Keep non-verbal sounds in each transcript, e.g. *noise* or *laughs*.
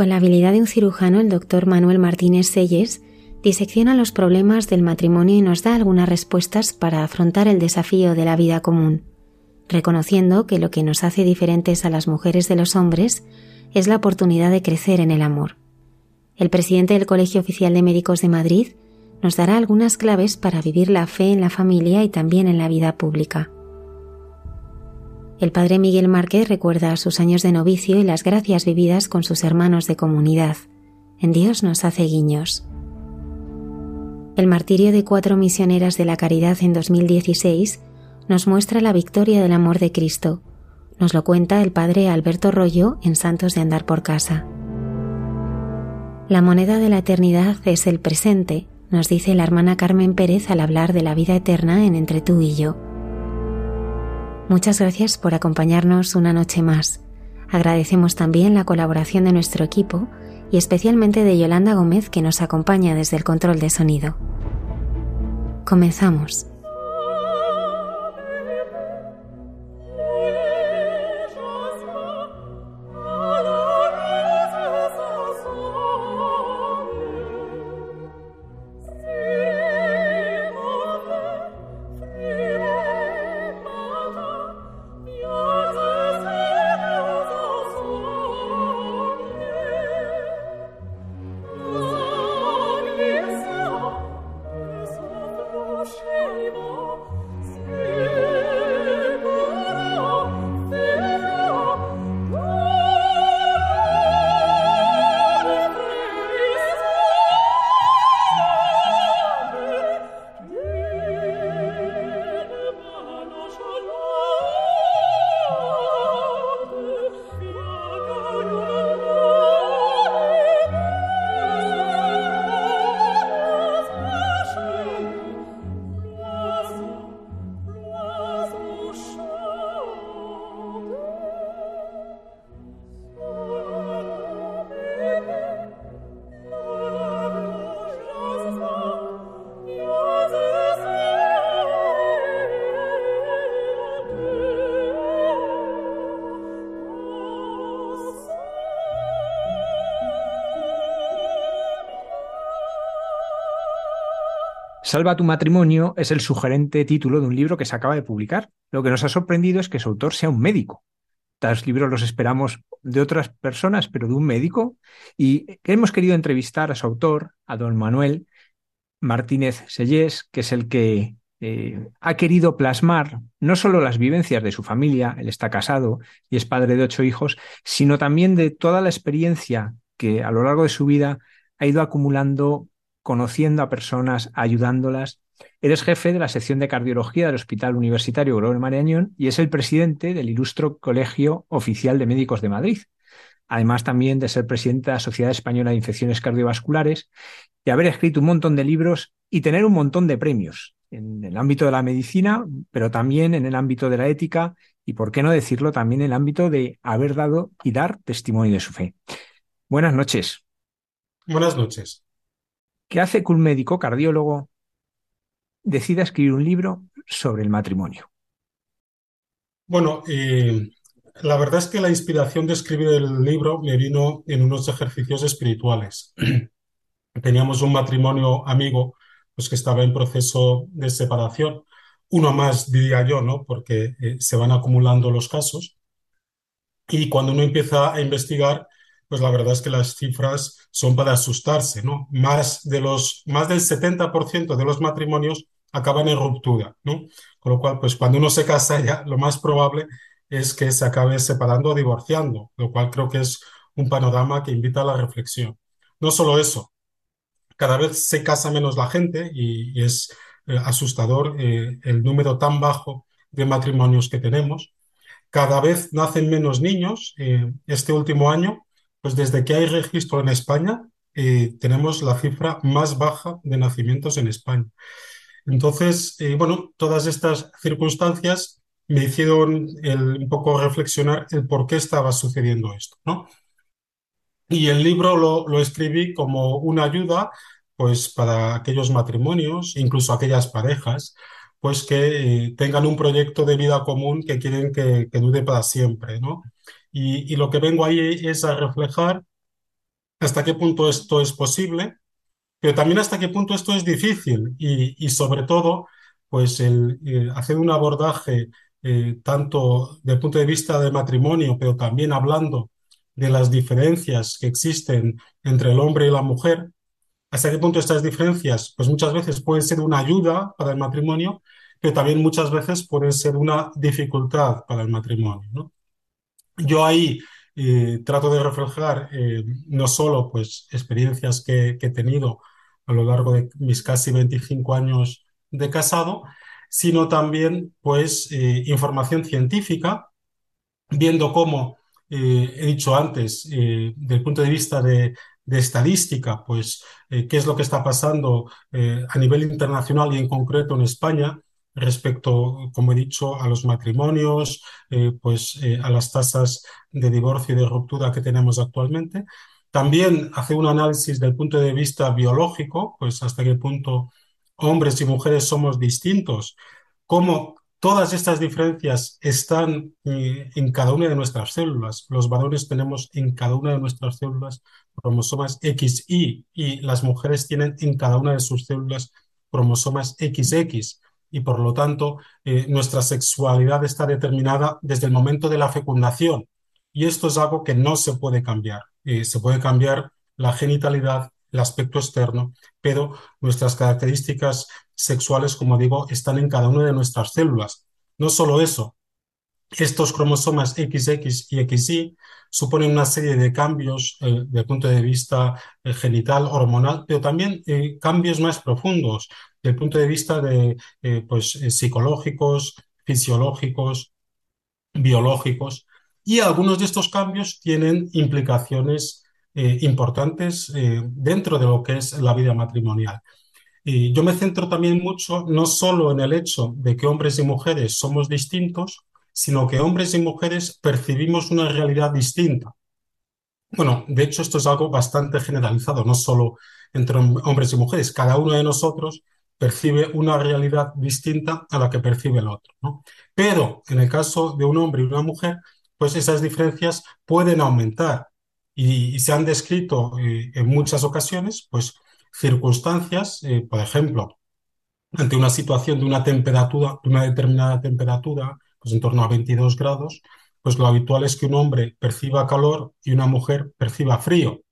Con la habilidad de un cirujano, el doctor Manuel Martínez Selles disecciona los problemas del matrimonio y nos da algunas respuestas para afrontar el desafío de la vida común, reconociendo que lo que nos hace diferentes a las mujeres de los hombres es la oportunidad de crecer en el amor. El presidente del Colegio Oficial de Médicos de Madrid nos dará algunas claves para vivir la fe en la familia y también en la vida pública. El padre Miguel Márquez recuerda sus años de novicio y las gracias vividas con sus hermanos de comunidad. En Dios nos hace guiños. El martirio de cuatro misioneras de la caridad en 2016 nos muestra la victoria del amor de Cristo. Nos lo cuenta el padre Alberto Rollo en Santos de Andar por Casa. La moneda de la eternidad es el presente, nos dice la hermana Carmen Pérez al hablar de la vida eterna en Entre tú y yo. Muchas gracias por acompañarnos una noche más. Agradecemos también la colaboración de nuestro equipo y especialmente de Yolanda Gómez que nos acompaña desde el control de sonido. Comenzamos. Salva tu matrimonio es el sugerente título de un libro que se acaba de publicar. Lo que nos ha sorprendido es que su autor sea un médico. Tales libros los esperamos de otras personas, pero de un médico. Y hemos querido entrevistar a su autor, a don Manuel Martínez Sellés, que es el que eh, ha querido plasmar no solo las vivencias de su familia, él está casado y es padre de ocho hijos, sino también de toda la experiencia que a lo largo de su vida ha ido acumulando conociendo a personas, ayudándolas. Eres jefe de la sección de cardiología del Hospital Universitario Gregorio Marañón y es el presidente del Ilustro Colegio Oficial de Médicos de Madrid. Además también de ser presidente de la Sociedad Española de Infecciones Cardiovasculares y haber escrito un montón de libros y tener un montón de premios en el ámbito de la medicina, pero también en el ámbito de la ética y, por qué no decirlo, también en el ámbito de haber dado y dar testimonio de su fe. Buenas noches. Buenas noches. ¿Qué hace que un médico cardiólogo decida escribir un libro sobre el matrimonio? Bueno, eh, la verdad es que la inspiración de escribir el libro me vino en unos ejercicios espirituales. *clears throat* Teníamos un matrimonio amigo pues, que estaba en proceso de separación. Uno más, diría yo, ¿no? Porque eh, se van acumulando los casos. Y cuando uno empieza a investigar, pues la verdad es que las cifras son para asustarse, ¿no? Más, de los, más del 70% de los matrimonios acaban en ruptura, ¿no? Con lo cual, pues cuando uno se casa ya, lo más probable es que se acabe separando o divorciando, lo cual creo que es un panorama que invita a la reflexión. no solo eso, cada vez se casa menos la gente y, es eh, asustador eh, el número tan bajo de matrimonios que tenemos. Cada vez nacen menos niños. Eh, este último año, pues desde que hay registro en España, tenemos la cifra más baja de nacimientos en España. Entonces, bueno, todas estas circunstancias me hicieron un poco reflexionar el por qué estaba sucediendo esto, ¿no? Y el libro lo, escribí como una ayuda pues para aquellos matrimonios, incluso aquellas parejas, pues que eh, tengan un proyecto de vida común que quieren que, que dure para siempre, ¿no? Y, lo que vengo ahí es a reflejar hasta qué punto esto es posible, pero también hasta qué punto esto es difícil y, sobre todo, pues el, eh, hacer un abordaje eh, tanto desde el punto de vista de matrimonio, pero también hablando de las diferencias que existen entre el hombre y la mujer, hasta qué punto estas diferencias, pues muchas veces pueden ser una ayuda para el matrimonio, pero también muchas veces pueden ser una dificultad para el matrimonio. Yo ahí eh, trato de reflejar eh, no solo pues, experiencias que, he tenido a lo largo de mis casi 25 años de casado, sino también pues, eh, información científica, viendo cómo he dicho antes, eh, del punto de vista de, estadística, pues qué es lo que está pasando a nivel internacional y en concreto en España respecto, como he dicho, a los matrimonios, pues a las tasas de divorcio y de ruptura que tenemos actualmente. También hace un análisis del punto de vista biológico, pues hasta qué punto hombres y mujeres somos distintos, cómo Todas estas diferencias están eh, en cada una de nuestras células. Los varones tenemos en cada una de nuestras células cromosomas XY y las mujeres tienen en cada una de sus células cromosomas XX. Y por lo tanto, eh, nuestra sexualidad está determinada desde el momento de la fecundación. Y esto es algo que no se puede cambiar. Eh, se puede cambiar la genitalidad, el aspecto externo, pero nuestras características sexuales, como digo, están en cada una de nuestras células. No solo eso, estos cromosomas XX y XY suponen una serie de cambios eh, desde el punto de vista eh, genital, hormonal, pero también eh, cambios más profundos desde el punto de vista de, pues, psicológicos, fisiológicos, biológicos. Y algunos de estos cambios tienen implicaciones importantes dentro de lo que es la vida matrimonial. Y yo me centro también mucho no solo en el hecho de que hombres y mujeres somos distintos, sino que hombres y mujeres percibimos una realidad distinta. Bueno, de hecho esto es algo bastante generalizado, no solo entre hombres y mujeres. Cada uno de nosotros percibe una realidad distinta a la que percibe el otro. Pero en el caso de un hombre y una mujer, pues esas diferencias pueden aumentar y, se han descrito eh, en muchas ocasiones, pues circunstancias, eh, por ejemplo, ante una situación de una temperatura, de una determinada temperatura, pues en torno a 22 grados, pues lo habitual es que un hombre perciba calor y una mujer perciba frío.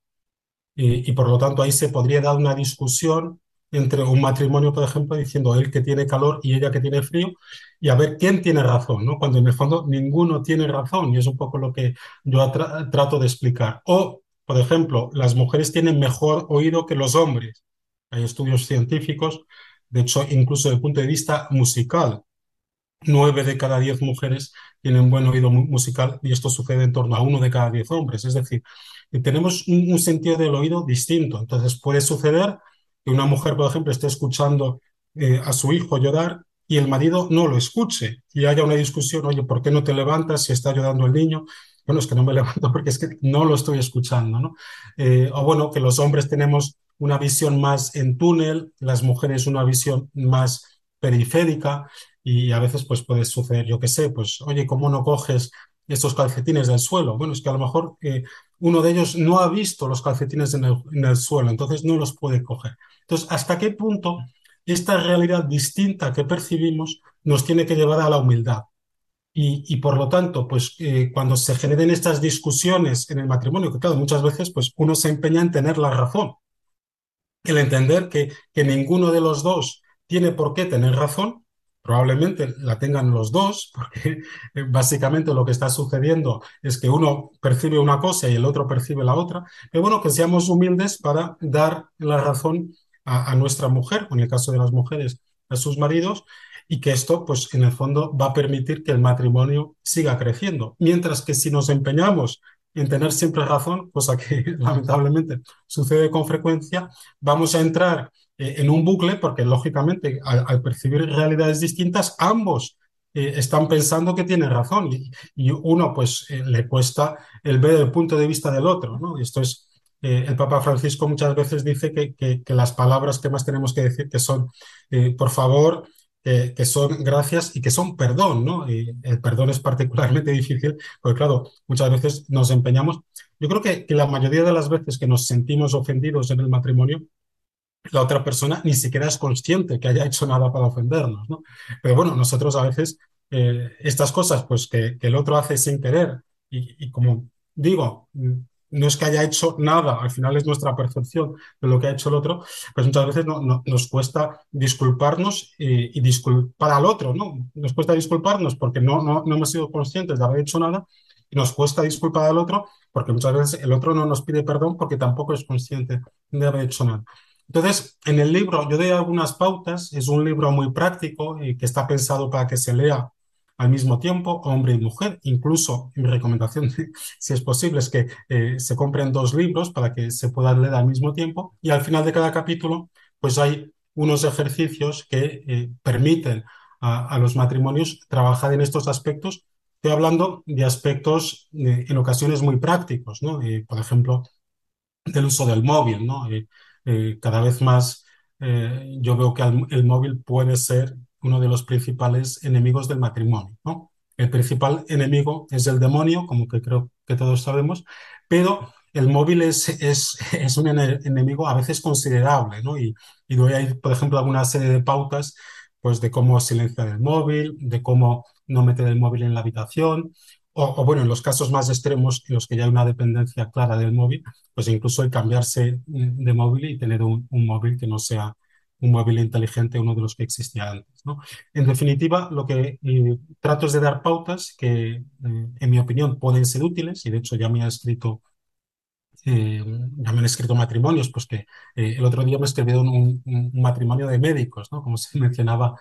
Y, por lo tanto ahí se podría dar una discusión entre un matrimonio, por ejemplo, diciendo él que tiene calor y ella que tiene frío, y a ver quién tiene razón, ¿no? Cuando en el fondo ninguno tiene razón, y es un poco lo que yo trato de explicar. O por ejemplo, las mujeres tienen mejor oído que los hombres. Hay estudios científicos, de hecho, incluso desde el punto de vista musical. Nueve de cada diez mujeres tienen buen oído musical y esto sucede en torno a uno de cada diez hombres. Es decir, tenemos un, sentido del oído distinto. Entonces puede suceder que una mujer, por ejemplo, esté escuchando eh, a su hijo llorar y el marido no lo escuche y haya una discusión, oye, ¿por qué no te levantas si está llorando el niño? bueno, es que no me *laughs* levanto porque es que no lo estoy escuchando, ¿no? Eh, o bueno, que los hombres tenemos una visión más en túnel, las mujeres una visión más periférica y a veces pues puede suceder, yo qué sé, pues oye, ¿cómo no coges estos calcetines del suelo? Bueno, es que a lo mejor eh, uno de ellos no ha visto los calcetines en el, suelo, entonces no los puede coger. Entonces, ¿hasta qué punto esta realidad distinta que percibimos nos tiene que llevar a la humildad? Y, por lo tanto, pues eh, cuando se generen estas discusiones en el matrimonio, que claro, muchas veces pues uno se empeña en tener la razón, el entender que, que ninguno de los dos tiene por qué tener razón, Probablemente la tengan los dos, *laughs* porque eh, básicamente lo que está sucediendo es que uno percibe una cosa y el otro percibe la otra. Pero bueno, que seamos humildes para dar la razón a, nuestra mujer, o en el caso de las mujeres, a sus maridos, y que esto, pues en el fondo, va a permitir que el matrimonio siga creciendo. Mientras que si nos empeñamos en tener siempre razón, cosa que *laughs* lamentablemente sucede con frecuencia, vamos a entrar eh, en un bucle porque lógicamente al, al percibir realidades distintas, ambos eh, están pensando que tienen razón y, y uno pues eh, le cuesta el ver el punto de vista del otro, ¿no? Esto es, eh, el Papa Francisco muchas veces dice que, que, que, las palabras que más tenemos que decir que son, por favor, eh, que son gracias y que son perdón, ¿no? Y el perdón es particularmente *laughs* difícil, porque claro, muchas veces nos empeñamos. Yo creo que, que, la mayoría de las veces que nos sentimos ofendidos en el matrimonio, la otra persona ni siquiera es consciente que haya hecho nada para ofendernos, ¿no? Pero bueno, nosotros a veces eh, estas cosas, pues que, el otro hace sin querer, y, como digo, no es que haya hecho nada, al final es nuestra percepción de lo que ha hecho el otro, pues muchas veces no, nos cuesta disculparnos y, y, disculpar al otro, ¿no? Nos cuesta disculparnos porque no, no, no hemos sido conscientes de haber hecho nada y nos cuesta disculpar al otro porque muchas veces el otro no nos pide perdón porque tampoco es consciente de haber hecho nada. Entonces, en el libro yo doy algunas pautas, es un libro muy práctico y que está pensado para que se lea al mismo tiempo, hombre y mujer. Incluso mi recomendación, *laughs* si es posible, es que eh, se compren dos libros para que se puedan leer al mismo tiempo. Y al final de cada capítulo, pues hay unos ejercicios que eh, permiten a, los matrimonios trabajar en estos aspectos. Estoy hablando de aspectos eh, en ocasiones muy prácticos, ¿no? Eh, por ejemplo, del uso del móvil, ¿no? Eh, cada vez más yo veo que el, el móvil puede ser uno de los principales enemigos del matrimonio, ¿no? El principal enemigo es el demonio, como que creo que todos sabemos, pero el móvil es, es, *laughs* es un enemigo a veces considerable, ¿no? Y, y doy ahí, por ejemplo, alguna serie de pautas, pues de cómo silenciar el móvil, de cómo no meter el móvil en la habitación, o, bueno, en los casos más extremos, en los que ya hay una dependencia clara del móvil, pues incluso el cambiarse de móvil y tener un, móvil que no sea un móvil inteligente, uno de los que existía antes. En definitiva, lo que eh, trato es de dar pautas que, eh, en mi opinión, pueden ser útiles, y de hecho ya me ha escrito, eh, ya me han escrito matrimonios, pues que el otro día me escribieron un, un, matrimonio de médicos, ¿no? como se *laughs* mencionaba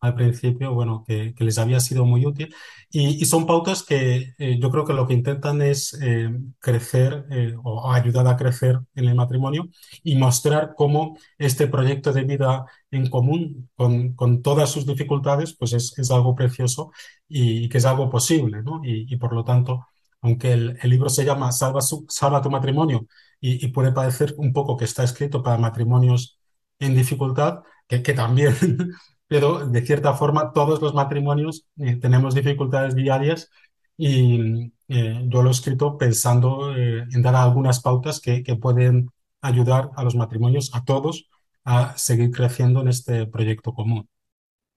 al principio, bueno, que, les había sido muy útil. Y, son pautas que eh, yo creo que lo que intentan es eh, crecer eh, o ayudar a crecer en el matrimonio y mostrar cómo este proyecto de vida en común, con, con todas sus dificultades, pues es, es algo precioso y, que es algo posible, ¿no? Y, por lo tanto, aunque el, el, libro se llama Salva, su, Salva tu matrimonio y, y, puede parecer un poco que está escrito para matrimonios en dificultad, que, que también *laughs* pero de cierta forma todos los matrimonios eh, tenemos dificultades diarias y eh, yo lo he escrito pensando eh, en dar algunas pautas que, que, pueden ayudar a los matrimonios, a todos, a seguir creciendo en este proyecto común.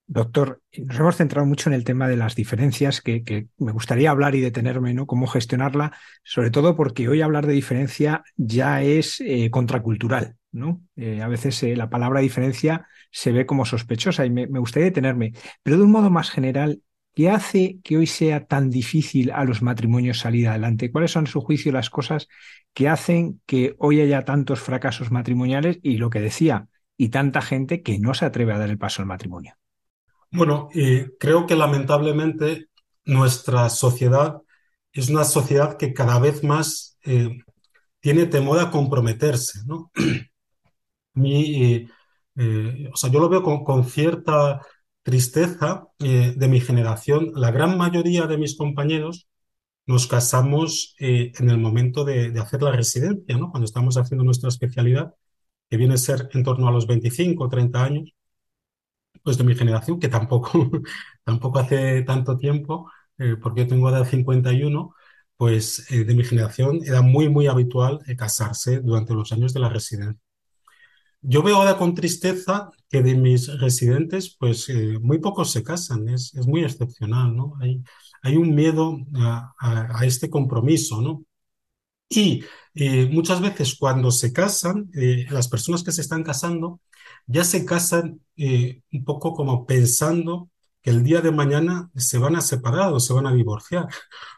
Doctor, nos hemos centrado mucho en el tema de las diferencias, que, que, me gustaría hablar y detenerme, ¿no? Cómo gestionarla, sobre todo porque hoy hablar de diferencia ya es contracultural, ¿no? Eh, a veces eh, la palabra diferencia se ve como sospechosa y me, gustaría detenerme. Pero de un modo más general, ¿qué hace que hoy sea tan difícil a los matrimonios salir adelante? ¿Cuáles son, a su juicio, las cosas que hacen que hoy haya tantos fracasos matrimoniales y lo que decía, y tanta gente que no se atreve a dar el paso al matrimonio? Bueno, creo que lamentablemente nuestra sociedad es una sociedad que cada vez más eh, tiene temor a comprometerse, ¿no? Mi, eh, o sea, yo lo veo con, cierta tristeza eh, de mi generación. La gran mayoría de mis compañeros nos casamos eh, en el momento de, hacer la residencia, ¿no? Cuando estamos haciendo nuestra especialidad, que viene a ser en torno a los 25 o 30 años pues de mi generación, que tampoco, *laughs* tampoco hace tanto tiempo, eh, porque yo tengo edad 51, pues eh, de mi generación era muy, muy habitual eh, casarse durante los años de la residencia. Yo veo ahora con tristeza que de mis residentes, pues eh, muy pocos se casan, es, es, muy excepcional, ¿no? Hay, hay un miedo a, a, a este compromiso, ¿no? Y eh, muchas veces cuando se casan, eh, las personas que se están casando ya se casan eh, un poco como pensando que el día de mañana se van a separar o se van a divorciar.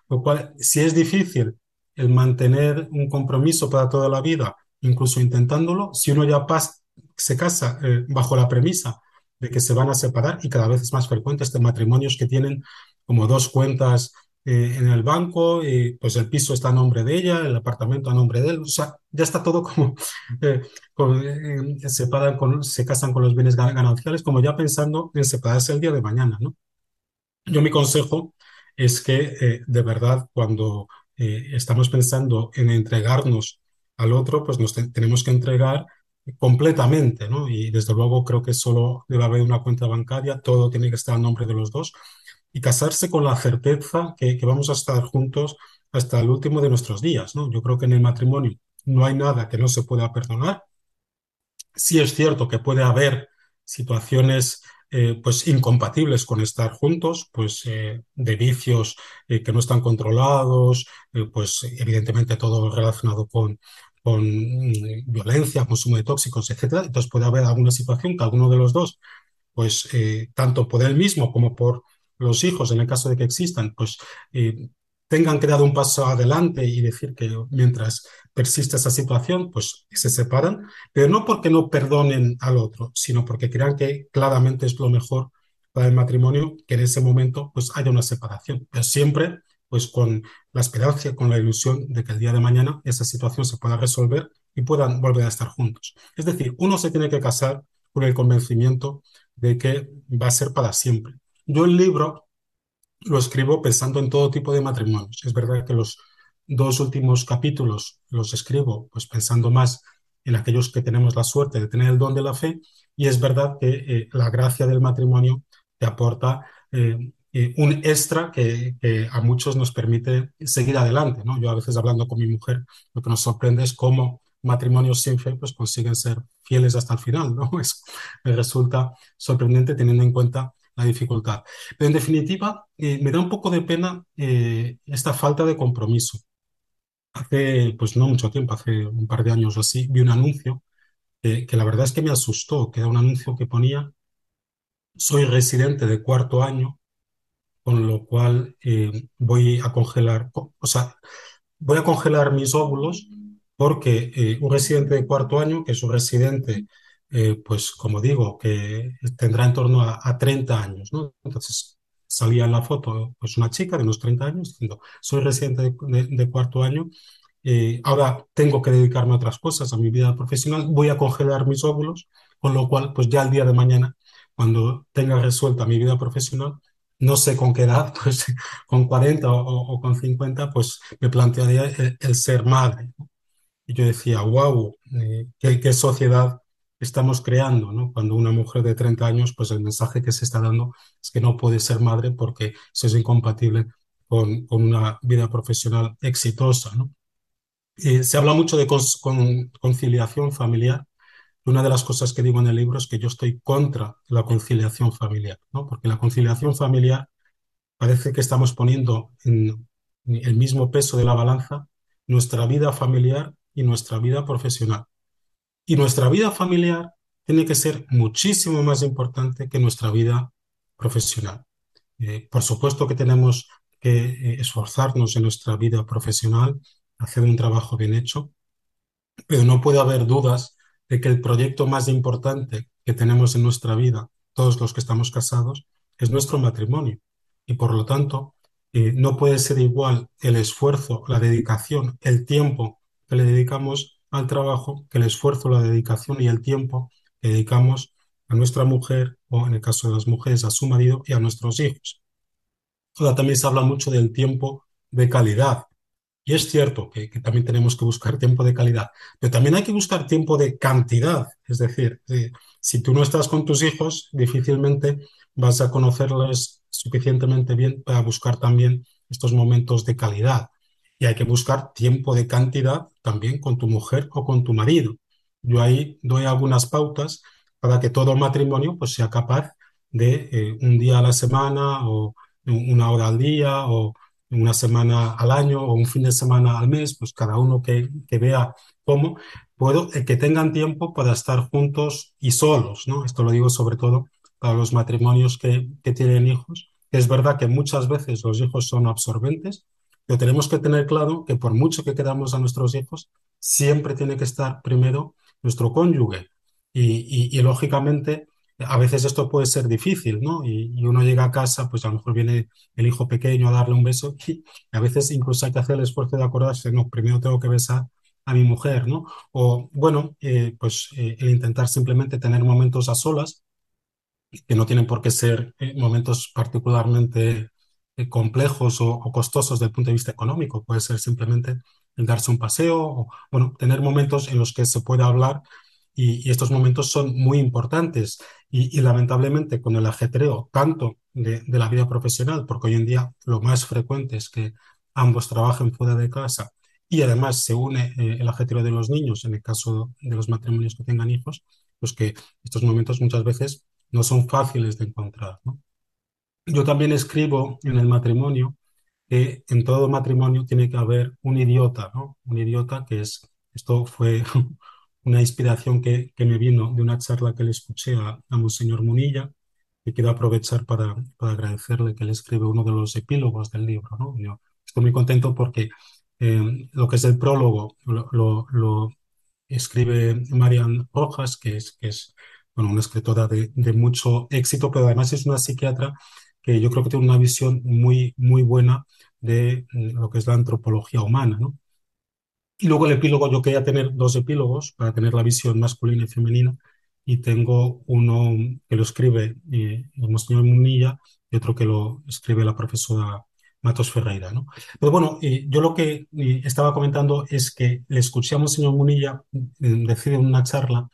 Lo cual, si es difícil el mantener un compromiso para toda la vida, incluso intentándolo, si uno ya pasa, se casa eh, bajo la premisa de que se van a separar y cada vez es más frecuente este matrimonios que tienen como dos cuentas eh, en el banco, y pues el piso está a nombre de ella, el apartamento a nombre de él, o sea, ya está todo como, *laughs* eh, se, con, se casan con los bienes gananciales, como ya pensando en separarse el día de mañana, ¿no? Yo mi consejo es que de verdad cuando estamos pensando en entregarnos al otro, pues nos tenemos que entregar completamente, ¿no? Y desde luego creo que solo debe haber una cuenta bancaria, todo tiene que estar a nombre de los dos y casarse con la certeza que, vamos a estar juntos hasta el último de nuestros días, ¿no? Yo creo que en el matrimonio no hay nada que no se pueda perdonar. Sí es cierto que puede haber situaciones eh, pues incompatibles con estar juntos, pues eh, de vicios eh, que no están controlados, pues evidentemente todo relacionado con, con mm, violencia, consumo de tóxicos, etcétera. Entonces puede haber alguna situación que alguno de los dos, pues tanto por él mismo como por los hijos, en el caso de que existan, pues tengan que dar un paso adelante y decir que mientras persiste esa situación, pues se separan, pero no porque no perdonen al otro, sino porque crean que claramente es lo mejor para el matrimonio que en ese momento pues haya una separación, pero siempre pues con la esperanza, con la ilusión de que el día de mañana esa situación se pueda resolver y puedan volver a estar juntos. Es decir, uno se tiene que casar con el convencimiento de que va a ser para siempre yo el libro lo escribo pensando en todo tipo de matrimonios. Es verdad que los dos últimos capítulos los escribo pues pensando más en aquellos que tenemos la suerte de tener el don de la fe y es verdad que eh, la gracia del matrimonio te aporta eh, eh, un extra que, a muchos nos permite seguir adelante. ¿no? Yo a veces hablando con mi mujer lo que nos sorprende es cómo matrimonios sin fe pues consiguen ser fieles hasta el final. ¿no? *laughs* Eso me resulta sorprendente teniendo en cuenta la dificultad. Pero en definitiva, eh, me da un poco de pena eh, esta falta de compromiso. Hace, pues no mucho tiempo, hace un par de años o así, vi un anuncio que la verdad es que me asustó, que era un anuncio que ponía, soy residente de cuarto año, con lo cual eh, voy a congelar, o sea, voy a congelar mis óvulos porque un residente de cuarto año, que es un residente eh, pues como digo, que tendrá en torno a, 30 años, ¿no? Entonces salía en la foto pues una chica de unos 30 años diciendo, soy residente de, cuarto año, eh, ahora tengo que dedicarme a otras cosas, a mi vida profesional, voy a congelar mis óvulos, con lo cual, pues ya el día de mañana, cuando tenga resuelta mi vida profesional, no sé con qué edad, *laughs* pues con 40 o, con 50, pues me plantearía el, ser madre. Y yo decía, wow, eh, qué, qué sociedad estamos creando, ¿no? Cuando una mujer de 30 años, pues el mensaje que se está dando es que no puede ser madre porque eso es incompatible con, una vida profesional exitosa, ¿no? se habla mucho de conciliación familiar. Una de las cosas que digo en el libro es que yo estoy contra la conciliación familiar, ¿no? Porque la conciliación familiar parece que estamos poniendo en el mismo peso de la balanza nuestra vida familiar y nuestra vida profesional. Y nuestra vida familiar tiene que ser muchísimo más importante que nuestra vida profesional. Eh, por supuesto que tenemos que eh, esforzarnos en nuestra vida profesional, hacer un trabajo bien hecho, pero no puede haber dudas de que el proyecto más importante que tenemos en nuestra vida, todos los que estamos casados, es nuestro matrimonio. Y por lo tanto, eh, no puede ser igual el esfuerzo, la dedicación, el tiempo que le dedicamos al trabajo que el esfuerzo, la dedicación y el tiempo que dedicamos a nuestra mujer o en el caso de las mujeres a su marido y a nuestros hijos. Ahora también se habla mucho del tiempo de calidad. Y es cierto que, también tenemos que buscar tiempo de calidad, pero también hay que buscar tiempo de cantidad. Es decir, si tú no estás con tus hijos, difícilmente vas a conocerles suficientemente bien para buscar también estos momentos de calidad y hay que buscar tiempo de cantidad también con tu mujer o con tu marido. Yo ahí doy algunas pautas para que todo matrimonio pues, sea capaz de eh, un día a la semana o una hora al día o una semana al año o un fin de semana al mes, pues cada uno que, que vea cómo, puedo, eh, que tengan tiempo para estar juntos y solos, ¿no? Esto lo digo sobre todo para los matrimonios que, que tienen hijos. Es verdad que muchas veces los hijos son absorbentes, pero tenemos que tener claro que por mucho que queramos a nuestros hijos, siempre tiene que estar primero nuestro cónyuge. Y, y, lógicamente, a veces esto puede ser difícil, ¿no? Y, y, uno llega a casa, pues a lo mejor viene el hijo pequeño a darle un beso *laughs* y a veces incluso hay que hacer el esfuerzo de acordarse, no, primero tengo que besar a mi mujer, ¿no? O bueno, eh, pues eh, el intentar simplemente tener momentos a solas, que no tienen por qué ser eh, momentos particularmente complejos o, costosos desde el punto de vista económico, puede ser simplemente el darse un paseo, o bueno, tener momentos en los que se pueda hablar y, estos momentos son muy importantes y, lamentablemente con el ajetreo tanto de, la vida profesional, porque hoy en día lo más frecuente es que ambos trabajen fuera de casa y además se une eh, el ajetreo de los niños en el caso de los matrimonios que tengan hijos, pues que estos momentos muchas veces no son fáciles de encontrar. Yo también escribo en el matrimonio que en todo matrimonio tiene que haber un idiota, ¿no? Un idiota que es, esto fue *laughs* una inspiración que, que me vino de una charla que le escuché a, a Monseñor Munilla, y quiero aprovechar para, para agradecerle que le escribe uno de los epílogos del libro, ¿no? Yo estoy muy contento porque eh, lo que es el prólogo lo, lo, lo escribe Marian Rojas, que es, que es bueno, una escritora de, de, mucho éxito, pero además es una psiquiatra que yo creo que tiene una visión muy, muy buena de lo que es la antropología humana, ¿no? Y luego el epílogo, yo quería tener dos epílogos para tener la visión masculina y femenina, y tengo uno que lo escribe eh, el Monseñor Munilla y otro que lo escribe la profesora Matos Ferreira. ¿no? Pero bueno, eh, yo lo que eh, estaba comentando es que le escuché a Monseñor Munilla eh, decir en una charla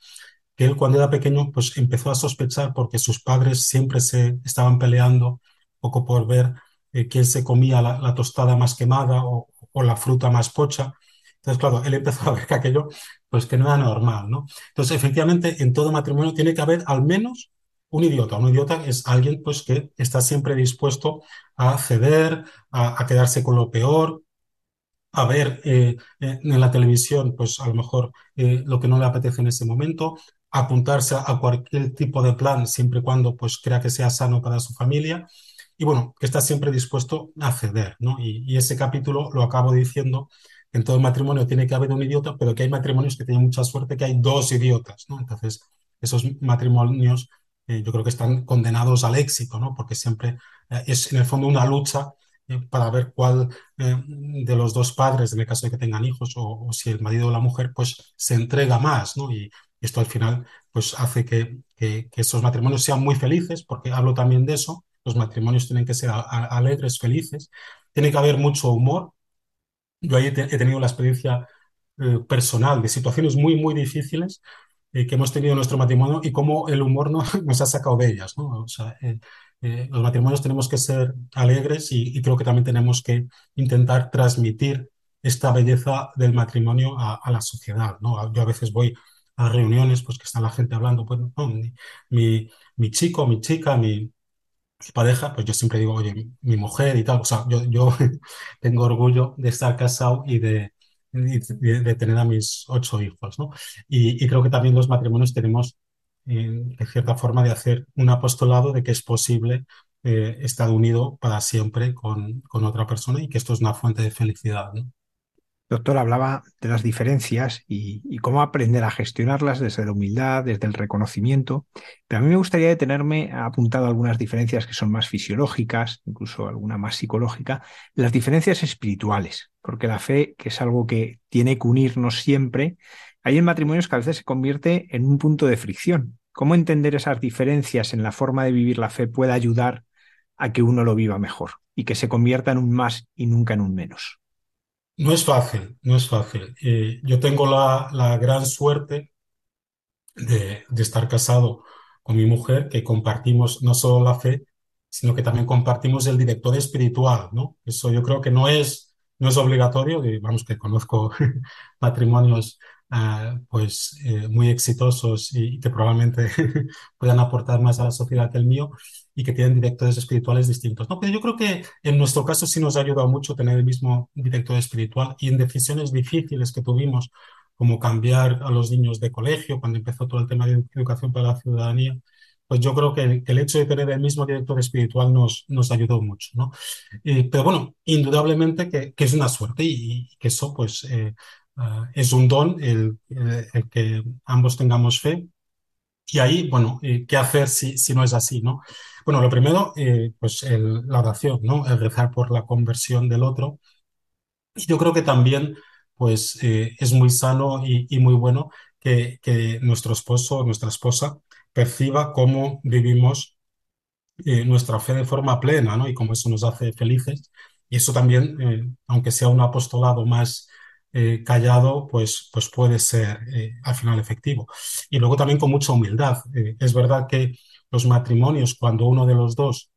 él cuando era pequeño pues empezó a sospechar porque sus padres siempre se estaban peleando poco por ver eh, quién se comía la, tostada más quemada o, o, la fruta más pocha. Entonces, claro, él empezó *laughs* a ver que aquello pues que no era normal, ¿no? Entonces, efectivamente, en todo matrimonio tiene que haber al menos un idiota. Un idiota es alguien pues, que está siempre dispuesto a ceder, a, a quedarse con lo peor, a ver eh, eh, en la televisión, pues a lo mejor eh, lo que no le apetece en ese momento, apuntarse a, cualquier tipo de plan siempre y cuando pues crea que sea sano para su familia y bueno, que está siempre dispuesto a ceder, ¿no? Y, ese capítulo lo acabo diciendo, en todo matrimonio tiene que haber un idiota, pero que hay matrimonios que tienen mucha suerte que hay dos idiotas, ¿no? Entonces, esos matrimonios eh, yo creo que están condenados al éxito, ¿no? Porque siempre eh, es en el fondo una lucha eh, para ver cuál de los dos padres, en el caso de que tengan hijos, o, si el marido o la mujer, pues se entrega más, ¿no? Esto al final, pues hace que, que, esos matrimonios sean muy felices, porque hablo también de eso, los matrimonios tienen que ser alegres, felices, tiene que haber mucho humor. Yo ahí he tenido la experiencia eh, personal de situaciones muy, muy difíciles eh, que hemos tenido en nuestro matrimonio y cómo el humor no, *laughs* nos ha sacado de ellas. eh, los matrimonios tenemos que ser alegres y, creo que también tenemos que intentar transmitir esta belleza del matrimonio a, a, la sociedad. ¿no? Yo a veces voy reuniones pues que está la gente hablando, pues no, mi, mi, chico, mi chica, mi, pareja, pues yo siempre digo, oye, mi, mujer y tal. O sea, yo, yo *laughs* tengo orgullo de estar casado y de, de, tener a mis ocho hijos, ¿no? Y, y creo que también los matrimonios tenemos, eh, de cierta forma, de hacer un apostolado de que es posible eh, estar unido para siempre con, con, otra persona y que esto es una fuente de felicidad, ¿no? Doctor, hablaba de las diferencias y, cómo aprender a gestionarlas desde la humildad, desde el reconocimiento, pero a mí me gustaría detenerme, apuntado algunas diferencias que son más fisiológicas, incluso alguna más psicológica, las diferencias espirituales, porque la fe, que es algo que tiene que unirnos siempre, hay en matrimonios que a veces se convierte en un punto de fricción. ¿Cómo entender esas diferencias en la forma de vivir la fe puede ayudar a que uno lo viva mejor y que se convierta en un más y nunca en un menos? No es fácil, no es fácil. Eh, yo tengo la, la gran suerte de, de, estar casado con mi mujer, que compartimos no solo la fe, sino que también compartimos el director espiritual, ¿no? Eso yo creo que no es, no es obligatorio, vamos, que conozco *laughs* matrimonios uh, pues eh, muy exitosos y, y que probablemente *laughs* puedan aportar más a la sociedad que el mío, y que tienen directores espirituales distintos. No, pero yo creo que en nuestro caso sí nos ha ayudado mucho tener el mismo director espiritual y en decisiones difíciles que tuvimos, como cambiar a los niños de colegio, cuando empezó todo el tema de educación para la ciudadanía, pues yo creo que, el hecho de tener el mismo director espiritual nos, nos ayudó mucho, ¿no? pero bueno, indudablemente que, es una suerte y, que eso pues ah, es un don el, el, que ambos tengamos fe. Y ahí, bueno, ¿qué hacer si, si no es así, no? Bueno, lo primero, pues la oración, ¿no? El rezar por la conversión del otro. Y yo creo que también, pues, es muy sano y, muy bueno que, que, nuestro esposo o nuestra esposa perciba cómo vivimos eh, nuestra fe de forma plena, ¿no? Y cómo eso nos hace felices. Y eso también, eh, aunque sea un apostolado más eh, callado, pues, pues puede ser al final efectivo. Y luego también con mucha humildad. es verdad que los matrimonios, cuando uno de los dos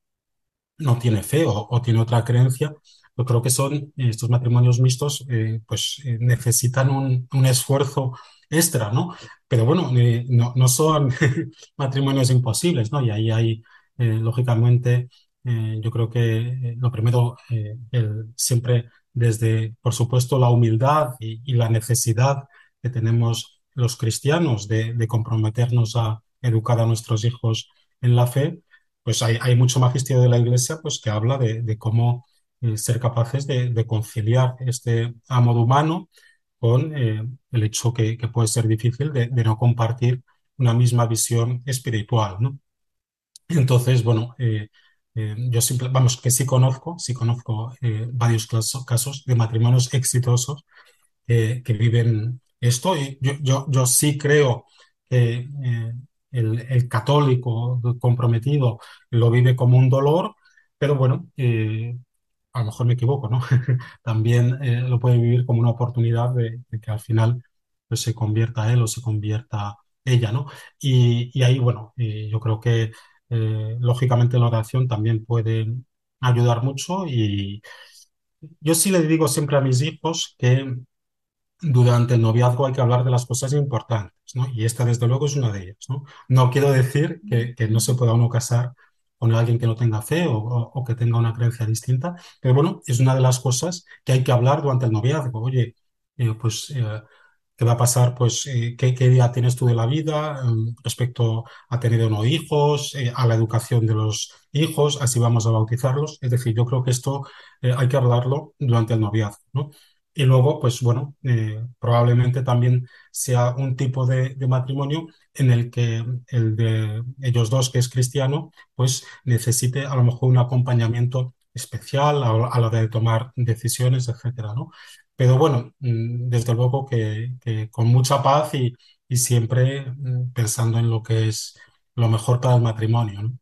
no tiene fe o, tiene otra creencia, yo creo que son estos matrimonios mixtos, pues necesitan un, un esfuerzo extra, ¿no? Pero bueno, eh, no, no, son *laughs* matrimonios imposibles, ¿no? Y ahí hay, eh, lógicamente, eh, yo creo que lo primero, el, siempre desde, por supuesto, la humildad y, la necesidad que tenemos los cristianos de, comprometernos a educar a nuestros hijos en la fe, pues hay, hay mucho magisterio de la Iglesia pues, que habla de, cómo ser capaces de, de conciliar este amor humano con eh, el hecho que, puede ser difícil de, no compartir una misma visión espiritual, ¿no? Entonces, bueno, eh, eh, yo simple, vamos, que sí conozco, sí conozco varios casos de matrimonios exitosos que viven esto y yo, yo, yo sí creo que el, católico comprometido lo vive como un dolor, pero bueno, a lo mejor me equivoco, ¿no? *laughs* También eh, lo puede vivir como una oportunidad de, que al final pues, se convierta él o se convierta ella, ¿no? Y, ahí, bueno, yo creo que eh, lógicamente la oración también puede ayudar mucho y yo sí le digo siempre a mis hijos que durante el noviazgo hay que hablar de las cosas importantes. Y esta desde luego es una de ellas, ¿no? No quiero decir que, que no se pueda uno casar con alguien que no tenga fe o, que tenga una creencia distinta. Pero bueno, es una de las cosas que hay que hablar durante el noviazgo. Oye, eh, pues, eh, ¿qué va a pasar? Pues, eh, ¿qué, ¿qué, idea tienes tú de la vida em, respecto a tener o no hijos, a la educación de los hijos, así vamos a bautizarlos? Es decir, yo creo que esto hay que hablarlo durante el noviazgo, ¿no? Y luego, pues bueno, probablemente también sea un tipo de, de matrimonio en el que el de ellos dos, que es cristiano, pues necesite a lo mejor un acompañamiento especial a, la hora de tomar decisiones, etcétera, ¿no? Pero bueno, mm, desde luego que, con mucha paz y, siempre mm, pensando en lo que es lo mejor para el matrimonio.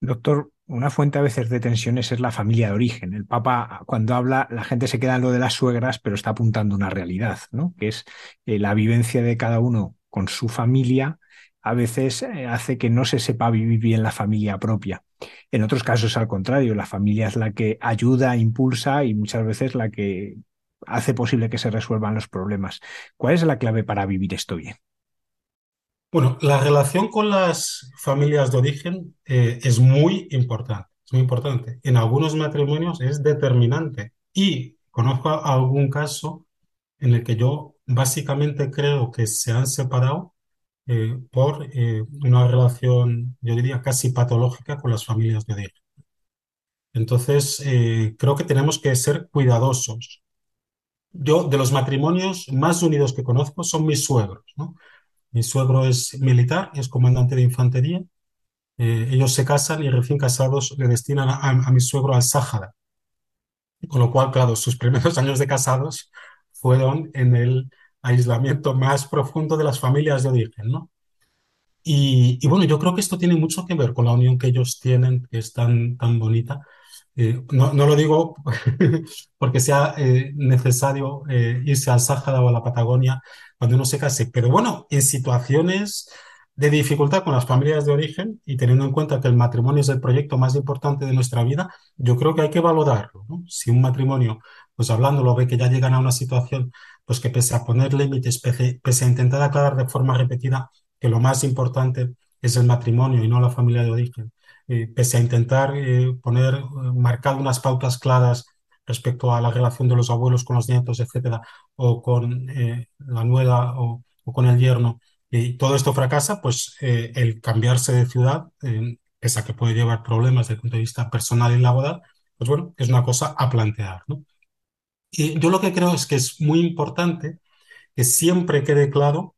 Doctor, una fuente a veces de tensiones es la familia de origen. El Papa, cuando habla, la gente se queda en lo de las suegras, pero está apuntando una realidad, ¿no? Que es eh, la vivencia de cada uno con su familia, a veces eh, hace que no se sepa vivir bien la familia propia. En otros casos, al contrario, la familia es la que ayuda, impulsa y muchas veces la que hace posible que se resuelvan los problemas. ¿Cuál es la clave para vivir esto bien? Bueno, la relación con las familias de origen eh, es muy importante, es muy importante. En algunos matrimonios es determinante y conozco algún caso en el que yo básicamente creo que se han separado eh, por eh, una relación, yo diría, casi patológica con las familias de origen. Entonces, eh, creo que tenemos que ser cuidadosos. Yo, de los matrimonios más unidos que conozco, son mis suegros. ¿no? Mi suegro es militar, es comandante de infantería. ellos se casan y recién casados le destinan a, a mi suegro al Sáhara. Con lo cual, claro, sus primeros *laughs* años de casados fueron en el aislamiento más profundo de las familias de origen, ¿no? Y, bueno, yo creo que esto tiene mucho que ver con la unión que ellos tienen, que es tan, tan bonita. Eh, no, no, lo digo *laughs* porque sea eh, necesario eh, irse al Sáhara o a la Patagonia cuando uno se case, pero bueno, en situaciones de dificultad con las familias de origen y teniendo en cuenta que el matrimonio es el proyecto más importante de nuestra vida, yo creo que hay que valorarlo. Si un matrimonio, pues hablándolo, ve que ya llegan a una situación pues que pese a poner límites, pese, a intentar aclarar de forma repetida que lo más importante es el matrimonio y no la familia de origen, eh, pese a intentar eh, poner, eh, marcar unas pautas claras respecto a la relación de los abuelos con los nietos, etcétera, o con la nuera o, con el yerno, y todo esto fracasa, pues el cambiarse de ciudad, eh, esa que puede llevar problemas desde el punto de vista personal y laboral, pues bueno, es una cosa a plantear, ¿no? Y yo lo que creo es que es muy importante que siempre quede claro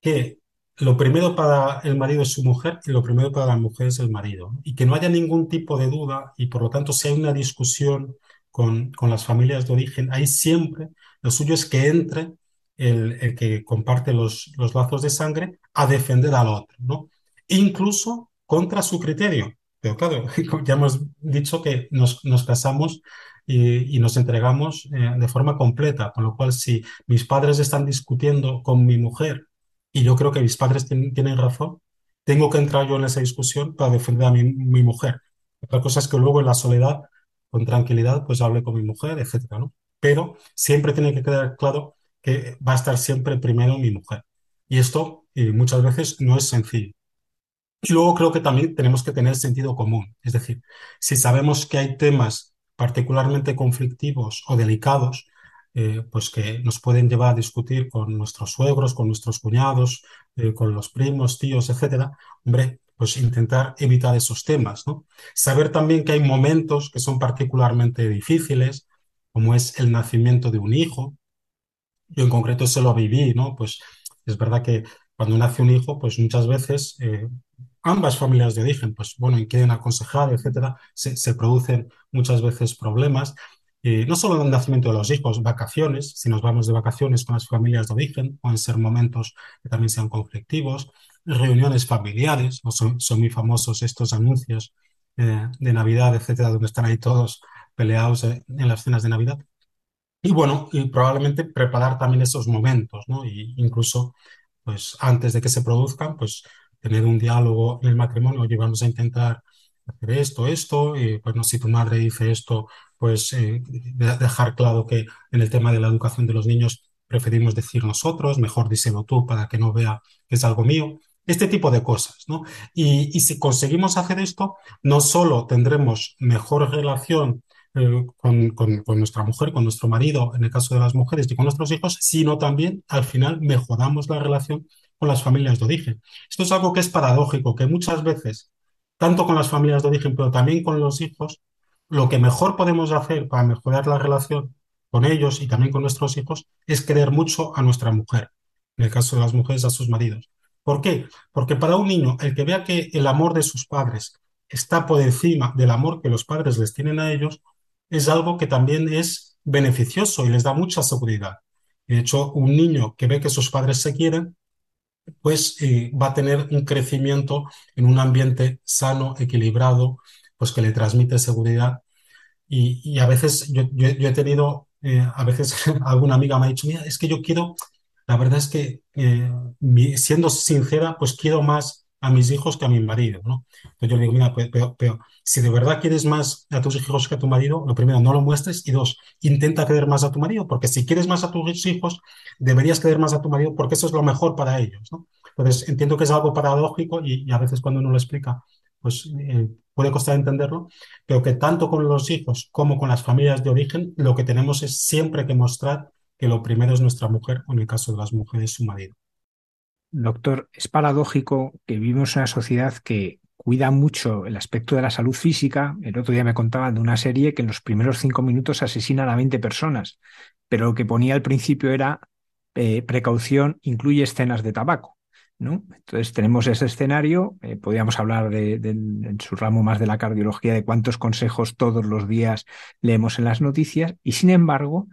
que lo primero para el marido es su mujer y lo primero para la mujer es el marido. Y que no haya ningún tipo de duda y por lo tanto si hay una discusión con, con las familias de origen, ahí siempre lo suyo es que entre el, el que comparte los, los, lazos de sangre a defender al otro, ¿no? Incluso contra su criterio. Pero claro, *laughs* ya hemos dicho que nos, nos casamos y, nos entregamos eh, de forma completa, con lo cual si mis padres están discutiendo con mi mujer y yo creo que mis padres tienen razón, tengo que entrar yo en esa discusión para defender a mi, mujer. Otra cosa es que luego en la soledad, con tranquilidad, pues hable con mi mujer, etcétera. Pero siempre tiene que quedar claro que va a estar siempre primero mi mujer. Y esto eh, muchas veces no es sencillo. Y luego creo que también tenemos que tener sentido común. Es decir, si sabemos que hay temas particularmente conflictivos o delicados, eh, pues que nos pueden llevar a discutir con nuestros suegros, con nuestros cuñados, eh, con los primos, tíos, etcétera, hombre, pues intentar evitar esos temas, ¿no? Saber también que hay momentos que son particularmente difíciles, como es el nacimiento de un hijo. Yo en concreto se lo viví, ¿no? Pues es verdad que cuando nace un hijo, pues muchas veces eh, ambas familias de origen, pues bueno, y quieren aconsejar, etcétera, se, producen muchas veces problemas. Eh, no solo en el nacimiento de los hijos, vacaciones, si nos vamos de vacaciones con las familias de origen, pueden ser momentos que también sean conflictivos, reuniones familiares, ¿no? son, muy famosos estos anuncios eh, de Navidad, etcétera, donde están ahí todos peleados en las cenas de Navidad. Y bueno, y probablemente preparar también esos momentos, ¿no? Y incluso, pues antes de que se produzcan, pues tener un diálogo en el matrimonio, oye, vamos a intentar hacer esto, esto, y bueno, si tu madre dice esto, pues eh, dejar claro que en el tema de la educación de los niños preferimos decir nosotros, mejor díselo tú para que no vea que es algo mío. Este tipo de cosas, ¿no? Y, si conseguimos hacer esto, no solo tendremos mejor relación eh, con, nuestra mujer, con nuestro marido, en el caso de las mujeres y con nuestros hijos, sino también al final mejoramos la relación con las familias de origen. Esto es algo que es paradójico, que muchas veces, tanto con las familias de origen, pero también con los hijos, lo que mejor podemos hacer para mejorar la relación con ellos y también con nuestros hijos es querer mucho a nuestra mujer, en el caso de las mujeres a sus maridos. ¿Por qué? Porque para un niño, el que vea que el amor de sus padres está por encima del amor que los padres les tienen a ellos, es algo que también es beneficioso y les da mucha seguridad. De hecho, un niño que ve que sus padres se quieren, pues eh, va a tener un crecimiento en un ambiente sano, equilibrado, pues que le transmite seguridad. Y, a veces yo he tenido, eh, a veces *laughs* alguna amiga me ha dicho, mira, es que yo quiero, la verdad es que eh, siendo sincera, pues quiero más a mis hijos que a mi marido, ¿no? Entonces yo le digo, mira, pero, si de verdad quieres más a tus hijos que a tu marido, lo primero, no lo muestres y dos, intenta querer más a tu marido, porque si quieres más a tus hijos, deberías querer más a tu marido porque eso es lo mejor para ellos, ¿no? Entonces entiendo que es algo paradójico y, y a veces cuando uno lo explica, pues eh, puede costar entenderlo, pero que tanto con los hijos como con las familias de origen, lo que tenemos es siempre que mostrar que lo primero es nuestra mujer, o en el caso de las mujeres, su marido. Doctor, es paradójico que vivimos una sociedad que cuida mucho el aspecto de la salud física. El otro día me contaban de una serie que en los primeros cinco minutos asesinan a 20 personas, pero lo que ponía al principio era eh, precaución, incluye escenas de tabaco. ¿no? Entonces tenemos ese escenario, eh, podríamos hablar de, de, en su ramo más de la cardiología, de cuántos consejos todos los días leemos en las noticias, y sin embargo,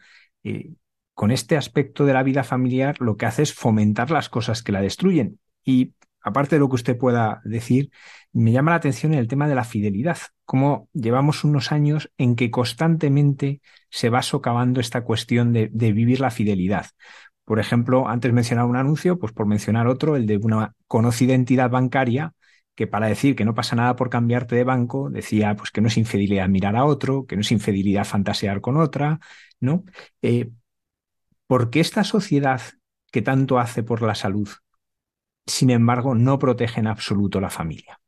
eh, con este aspecto de la vida familiar lo que hace es fomentar las cosas que la destruyen. Y aparte de lo que usted pueda decir, me llama la atención el tema de la fidelidad, cómo llevamos unos años en que constantemente se va socavando esta cuestión de, vivir la fidelidad. Por ejemplo, antes mencionaba un anuncio, pues por mencionar otro, el de una conocida entidad bancaria que para decir que no pasa nada por cambiarte de banco, decía pues que no es infidelidad mirar a otro, que no es infidelidad fantasear con otra, ¿no? Eh, ¿Por qué esta sociedad que tanto hace por la salud, sin embargo, no protege en absoluto la familia?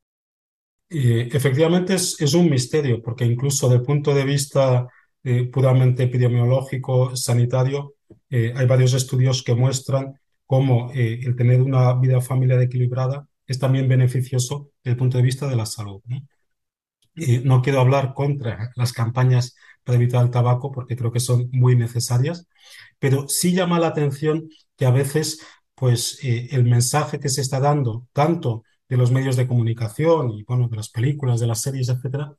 Efectivamente es, un misterio, porque incluso desde el punto de vista eh, puramente epidemiológico, sanitario, eh, hay varios estudios que muestran cómo eh, el tener una vida familiar equilibrada es también beneficioso desde el punto de vista de la salud. no quiero hablar contra las campañas para evitar el tabaco porque creo que son muy necesarias, pero sí llama la atención que a veces pues eh, el mensaje que se está dando tanto de los medios de comunicación y bueno de las películas, de las series, etcétera,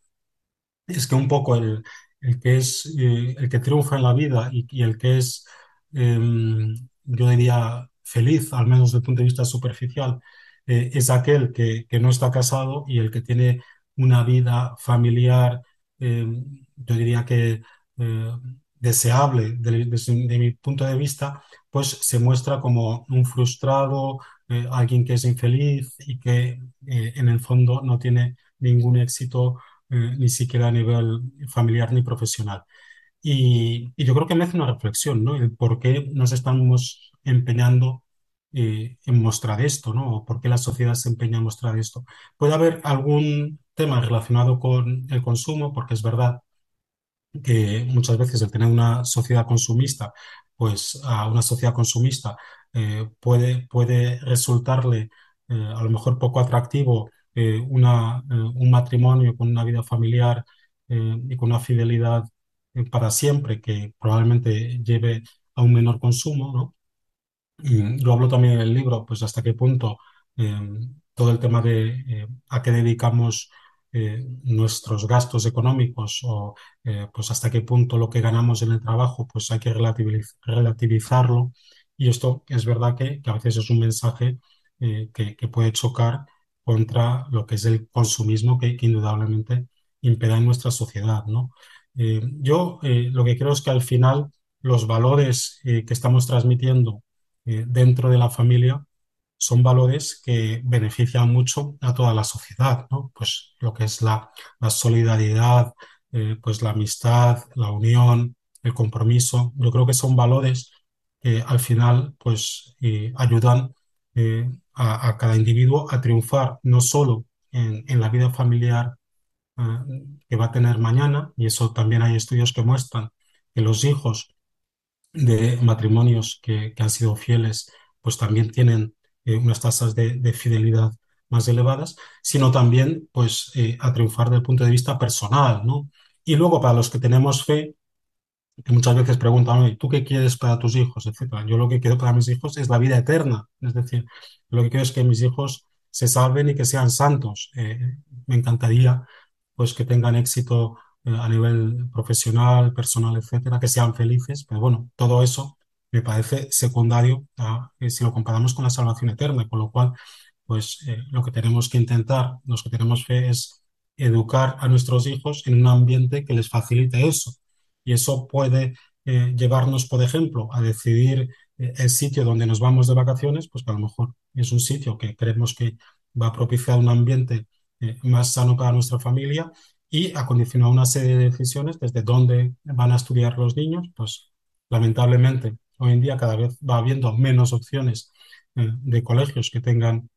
es que un poco el, el que es eh, el que triunfa en la vida y, el que es em, yo diría feliz, al menos desde el punto de vista superficial, eh, es aquel que, que, no está casado y el que tiene una vida familiar, eh, yo diría que deseable desde, mi punto de vista, pues se muestra como un frustrado, eh, alguien que es infeliz y que en el fondo no tiene ningún éxito ni siquiera a nivel familiar ni profesional. Y, yo creo que me hace una reflexión, ¿no? Por qué nos estamos empeñando eh, en mostrar esto, ¿no? ¿Por qué la sociedad se empeña en mostrar esto? Puede haber algún tema relacionado con el consumo, porque es verdad que muchas veces el tener una sociedad consumista, pues a una sociedad consumista eh, puede, puede resultarle eh, a lo mejor poco atractivo eh, una, eh, un matrimonio con una vida familiar eh, y con una fidelidad para siempre que probablemente lleve a un menor consumo, ¿no? Y lo hablo también en el libro, pues hasta qué punto eh, todo el tema de eh, a qué dedicamos eh, nuestros gastos económicos o eh, pues hasta qué punto lo que ganamos en el trabajo, pues hay que relativiz relativizarlo. Y esto es verdad que, a veces es un mensaje eh, que, puede chocar contra lo que es el consumismo que, que indudablemente impera en nuestra sociedad, ¿no? Yo lo que creo es que al final los valores que estamos transmitiendo dentro de la familia son valores que benefician mucho a toda la sociedad, ¿no? Pues lo que es la, solidaridad, eh, pues la amistad, la unión, el compromiso. Yo creo que son valores que al final pues eh, ayudan eh, a, cada individuo a triunfar no solo en, la vida familiar que va a tener mañana, y eso también hay estudios que muestran que los hijos de matrimonios que, que han sido fieles, pues también tienen eh, unas tasas de, de, fidelidad más elevadas, sino también pues eh, a triunfar desde el punto de vista personal, ¿no? Y luego para los que tenemos fe, que muchas veces preguntan, ¿tú qué quieres para tus hijos? etcétera. Yo lo que quiero para mis hijos es la vida eterna, es decir, lo que quiero es que mis hijos se salven y que sean santos. Eh, me encantaría pues que tengan éxito a nivel profesional, personal, etcétera, que sean felices, pero bueno, todo eso me parece secundario a, eh, si lo comparamos con la salvación eterna, con lo cual, pues eh, lo que tenemos que intentar, los que tenemos fe, es educar a nuestros hijos en un ambiente que les facilite eso. Y eso puede eh, llevarnos, por ejemplo, a decidir eh, el sitio donde nos vamos de vacaciones, pues que a lo mejor es un sitio que creemos que va a propiciar un ambiente eh, más sano para nuestra familia y a condicionar una serie de decisiones desde dónde van a estudiar los niños, pues lamentablemente hoy en día cada vez va habiendo menos opciones eh, de colegios que tengan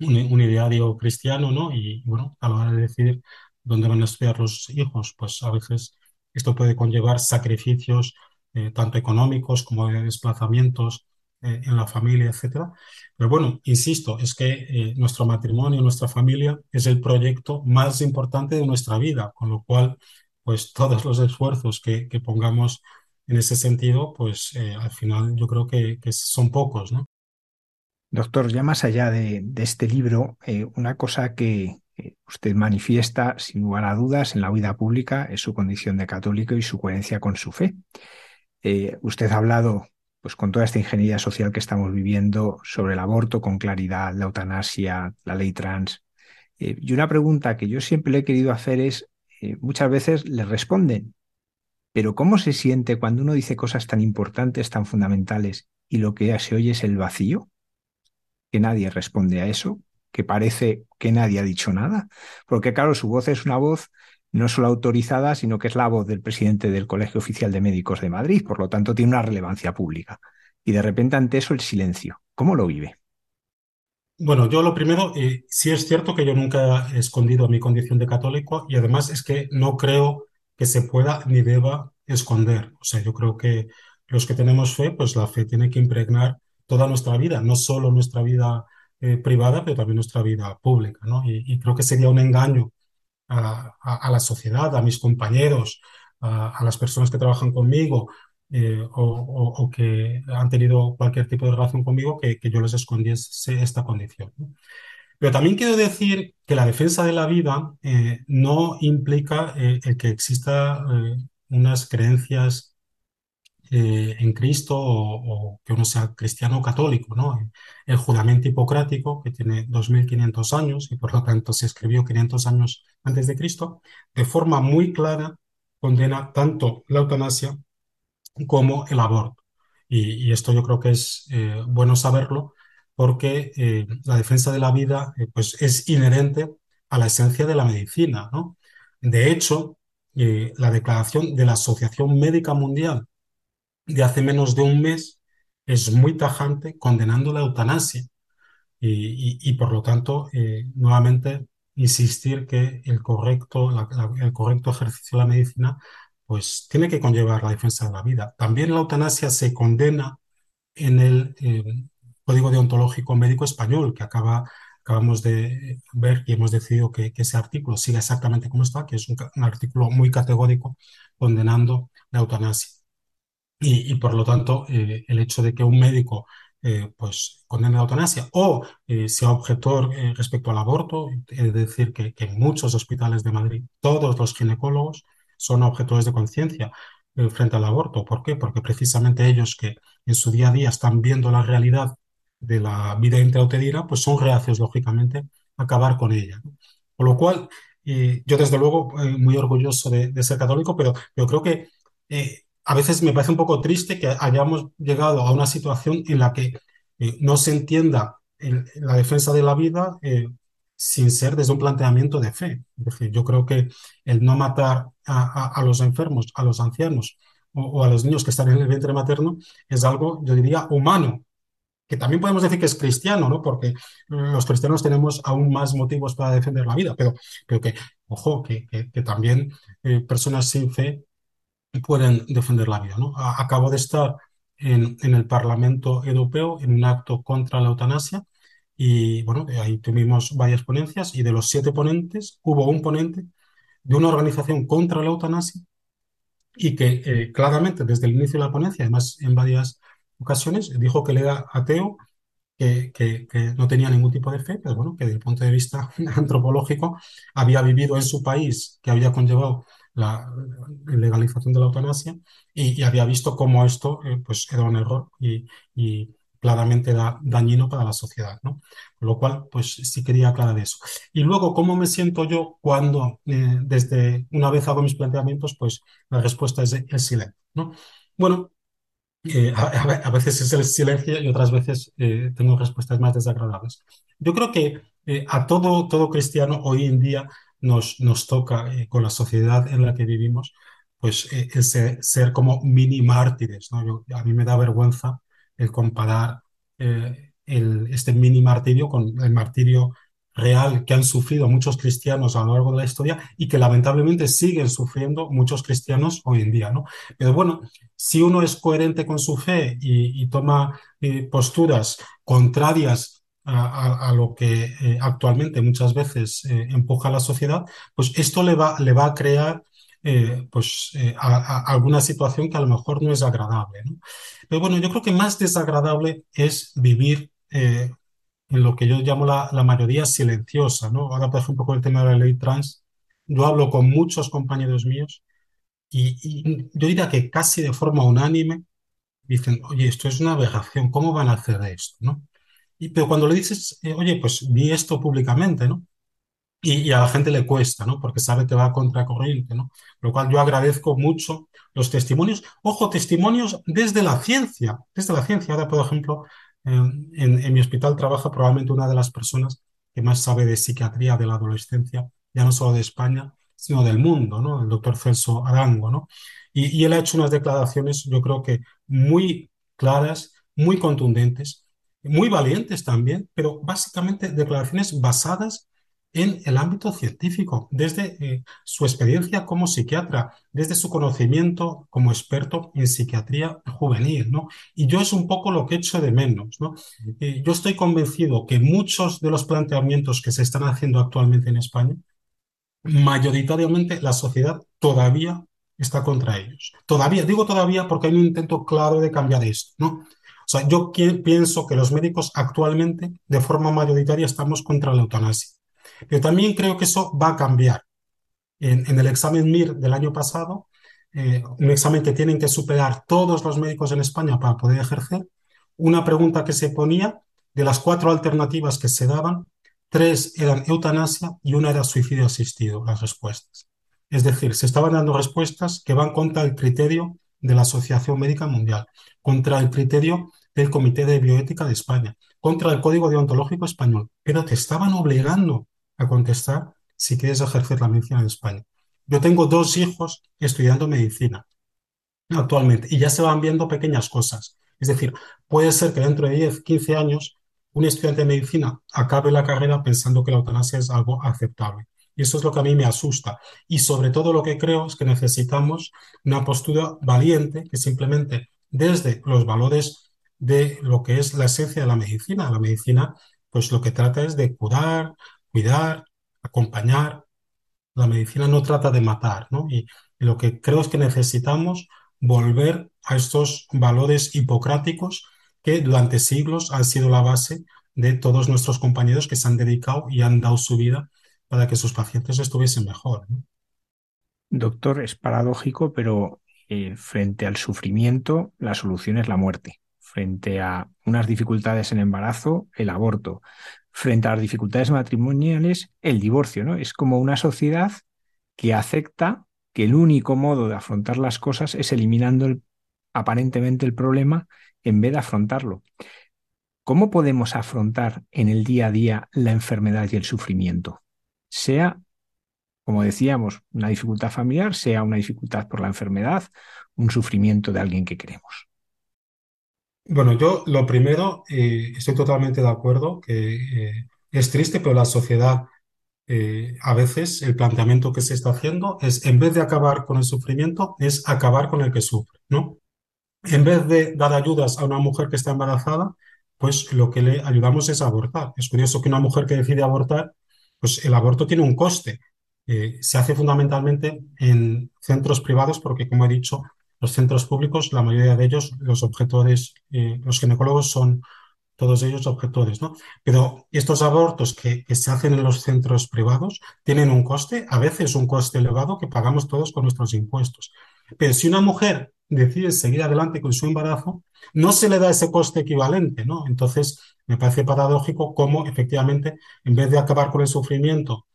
un, un, ideario cristiano, ¿no? Y bueno, a la hora de decidir dónde van a estudiar los hijos, pues a veces esto puede conllevar sacrificios eh, tanto económicos como de desplazamientos eh, en la familia, etcétera. Pero bueno, insisto, es que nuestro matrimonio, nuestra familia es el proyecto más importante de nuestra vida, con lo cual, pues todos los esfuerzos que pongamos en ese sentido, pues eh, al final yo creo que, son pocos, ¿no? Doctor, ya más allá de, este libro, eh, una cosa que usted manifiesta sin lugar a dudas en la vida pública es su condición de católico y su coherencia con su fe. Eh, usted ha hablado pues con toda esta ingeniería social que estamos viviendo sobre el aborto con claridad, la eutanasia, la ley trans. Y una pregunta que yo siempre le he querido hacer es, muchas veces le responden, pero ¿cómo se siente cuando uno dice cosas tan importantes, tan fundamentales, y lo que se oye es el vacío? Que nadie responde a eso, que parece que nadie ha dicho nada, porque claro, su voz es una voz no solo autorizada, sino que es la voz del presidente del Colegio Oficial de Médicos de Madrid, por lo tanto tiene una relevancia pública. Y de repente ante eso el silencio. ¿Cómo lo vive? Bueno, yo lo primero, eh, sí es cierto que yo nunca he escondido mi condición de católico y además es que no creo que se pueda ni deba esconder. O sea, yo creo que los que tenemos fe, pues la fe tiene que impregnar toda nuestra vida, no solo nuestra vida eh, privada, pero también nuestra vida pública, ¿no? Y, creo que sería un engaño a, la sociedad, a mis compañeros, a, las personas que trabajan conmigo eh, o, que han tenido cualquier tipo de relación conmigo, que, yo les escondiese esta condición. Pero también quiero decir que la defensa de la vida eh, no implica el que exista unas creencias eh, en Cristo o, que uno sea cristiano o católico, ¿no? El juramento hipocrático, que tiene 2500 años y por lo tanto se escribió 500 años antes de Cristo, de forma muy clara condena tanto la eutanasia como el aborto. Y, esto yo creo que es eh, bueno saberlo porque eh, la defensa de la vida pues es inherente a la esencia de la medicina, ¿no? De hecho, la declaración de la Asociación Médica Mundial de hace menos de un mes es muy tajante condenando la eutanasia y, por lo tanto, eh, nuevamente, insistir que el correcto, el correcto ejercicio de la medicina pues tiene que conllevar la defensa de la vida. También la eutanasia se condena en el eh, Código Deontológico Médico Español, que acaba, acabamos de ver y hemos decidido que, ese artículo siga exactamente como está, que es un artículo muy categórico condenando la eutanasia y, por lo tanto eh, el hecho de que un médico eh, pues condene la eutanasia o eh, sea objetor respecto al aborto, es decir, que, en muchos hospitales de Madrid todos los ginecólogos son objetores de conciencia frente al aborto. ¿Por qué? Porque precisamente ellos que en su día a día están viendo la realidad de la vida intrauterina, pues son reacios, lógicamente, a acabar con ella. Con lo cual, yo desde luego muy orgulloso de, ser católico, pero yo creo que a veces me parece un poco triste que hayamos llegado a una situación en la que eh, no se entienda la defensa de la vida eh, sin ser desde un planteamiento de fe. Yo creo que el no matar a, los enfermos, a los ancianos o, a los niños que están en el vientre materno es algo, yo diría, humano, que también podemos decir que es cristiano, ¿no? Porque los cristianos tenemos aún más motivos para defender la vida, pero, pero que, ojo, que, también eh, personas sin fe pueden defender la vida. ¿no? Acabo de estar en, el Parlamento Europeo en un acto contra la eutanasia y bueno, ahí tuvimos varias ponencias y de los siete ponentes hubo un ponente de una organización contra la eutanasia y que eh, claramente desde el inicio de la ponencia, además en varias ocasiones, dijo que le era ateo, que, que, no tenía ningún tipo de fe, pero bueno, que desde el punto de vista *laughs* antropológico había vivido en su país, que había conllevado la legalización de la eutanasia y, había visto cómo esto eh, pues era un error y, claramente era dañino para la sociedad, ¿no? Con lo cual, pues sí quería aclarar eso. Y luego, ¿cómo me siento yo cuando eh, desde una vez hago mis planteamientos, pues la respuesta es el silencio, ¿no? Bueno, eh, a, veces es el silencio y otras veces tengo respuestas más desagradables. Yo creo que a todo, todo cristiano hoy en día nos, nos toca eh, con la sociedad en la que vivimos, pues eh, ser, como mini mártires. ¿no? a mí me da vergüenza el comparar eh, el, este mini martirio con el martirio real que han sufrido muchos cristianos a lo largo de la historia y que lamentablemente siguen sufriendo muchos cristianos hoy en día, ¿no? Pero bueno, si uno es coherente con su fe y, toma posturas contrarias a, lo que eh, actualmente muchas veces eh, empuja la sociedad, pues esto le va, le va a crear eh, pues, alguna situación que a lo mejor no es agradable. Pero bueno, yo creo que más desagradable es vivir en lo que yo llamo la, mayoría silenciosa. ¿no? Ahora, por ejemplo, con el tema de la ley trans, yo hablo con muchos compañeros míos y, y yo diría que casi de forma unánime dicen, oye, esto es una aberración, ¿cómo van a hacer esto? ¿no? pero cuando le dices, eh, oye, pues vi esto públicamente, ¿no? Y, a la gente le cuesta, ¿no? Porque sabe que va contracorriente, ¿no? Lo cual yo agradezco mucho los testimonios. Ojo, testimonios desde la ciencia, desde la ciencia. Ahora, por ejemplo, en, en, mi hospital trabaja probablemente una de las personas que más sabe de psiquiatría de la adolescencia, ya no solo de España, sino del mundo, ¿no? El doctor Celso Arango, ¿no? Y, y él ha hecho unas declaraciones, yo creo que muy claras, muy contundentes, muy valientes también, pero básicamente declaraciones basadas en el ámbito científico, desde eh, su experiencia como psiquiatra, desde su conocimiento como experto en psiquiatría juvenil, ¿no? Y yo es un poco lo que echo de menos, ¿no? Eh, yo estoy convencido que muchos de los planteamientos que se están haciendo actualmente en España, mayoritariamente la sociedad todavía está contra ellos. Todavía, digo todavía porque hay un intento claro de cambiar esto. O sea, yo pienso que los médicos actualmente, de forma mayoritaria, estamos contra la eutanasia. Pero también creo que eso va a cambiar. En, el examen MIR del año pasado, eh, un examen que tienen que superar todos los médicos en España para poder ejercer, una pregunta que se ponía, de las cuatro alternativas que se daban, tres eran eutanasia y una era suicidio asistido, las respuestas. Es decir, se estaban dando respuestas que van contra el criterio de la Asociación Médica Mundial, contra el criterio del Comité de Bioética de España, contra el Código Deontológico Español, pero te estaban obligando a contestar si quieres ejercer la medicina en España. Yo tengo dos hijos estudiando medicina actualmente y ya se van viendo pequeñas cosas. Es decir, puede ser que dentro de 10, 15 años un estudiante de medicina acabe la carrera pensando que la eutanasia es algo aceptable. Y eso es lo que a mí me asusta. Y sobre todo lo que creo es que necesitamos una postura valiente que simplemente desde los valores de lo que es la esencia de la medicina. La medicina, pues lo que trata es de curar, cuidar, acompañar. La medicina no trata de matar, ¿no? Y, lo que creo es que necesitamos volver a estos valores hipocráticos que durante siglos han sido la base de todos nuestros compañeros que se han dedicado y han dado su vida para que sus pacientes estuviesen mejor. Doctor, es paradójico, pero eh, frente al sufrimiento, la solución es la muerte. Frente a unas dificultades en embarazo, el aborto frente a las dificultades matrimoniales el divorcio, ¿no? Es como una sociedad que acepta que el único modo de afrontar las cosas es eliminando aparentemente el problema en vez de afrontarlo. ¿Cómo podemos afrontar en el día a día la enfermedad y el sufrimiento? Sea, como decíamos, una dificultad familiar, sea una dificultad por la enfermedad, un sufrimiento de alguien que queremos. Bueno, yo lo primero, eh, estoy totalmente de acuerdo que eh, es triste, pero la sociedad, eh, a veces el planteamiento que se está haciendo es, en vez de acabar con el sufrimiento, es acabar con el que sufre, ¿no? En vez de dar ayudas a una mujer que está embarazada, pues lo que le ayudamos es abortar. Es curioso que una mujer que decide abortar, pues el aborto tiene un coste. se hace fundamentalmente en centros privados porque, como he dicho, los centros públicos, la mayoría de ellos, los objetores, eh, los ginecólogos son todos ellos objetores, ¿no? Pero estos abortos que, se hacen en los centros privados tienen un coste, a veces un coste elevado que pagamos todos con nuestros impuestos. Pero si una mujer decide seguir adelante con su embarazo, no se le da ese coste equivalente, ¿no? Entonces, me parece paradójico cómo efectivamente, en vez de acabar con el sufrimiento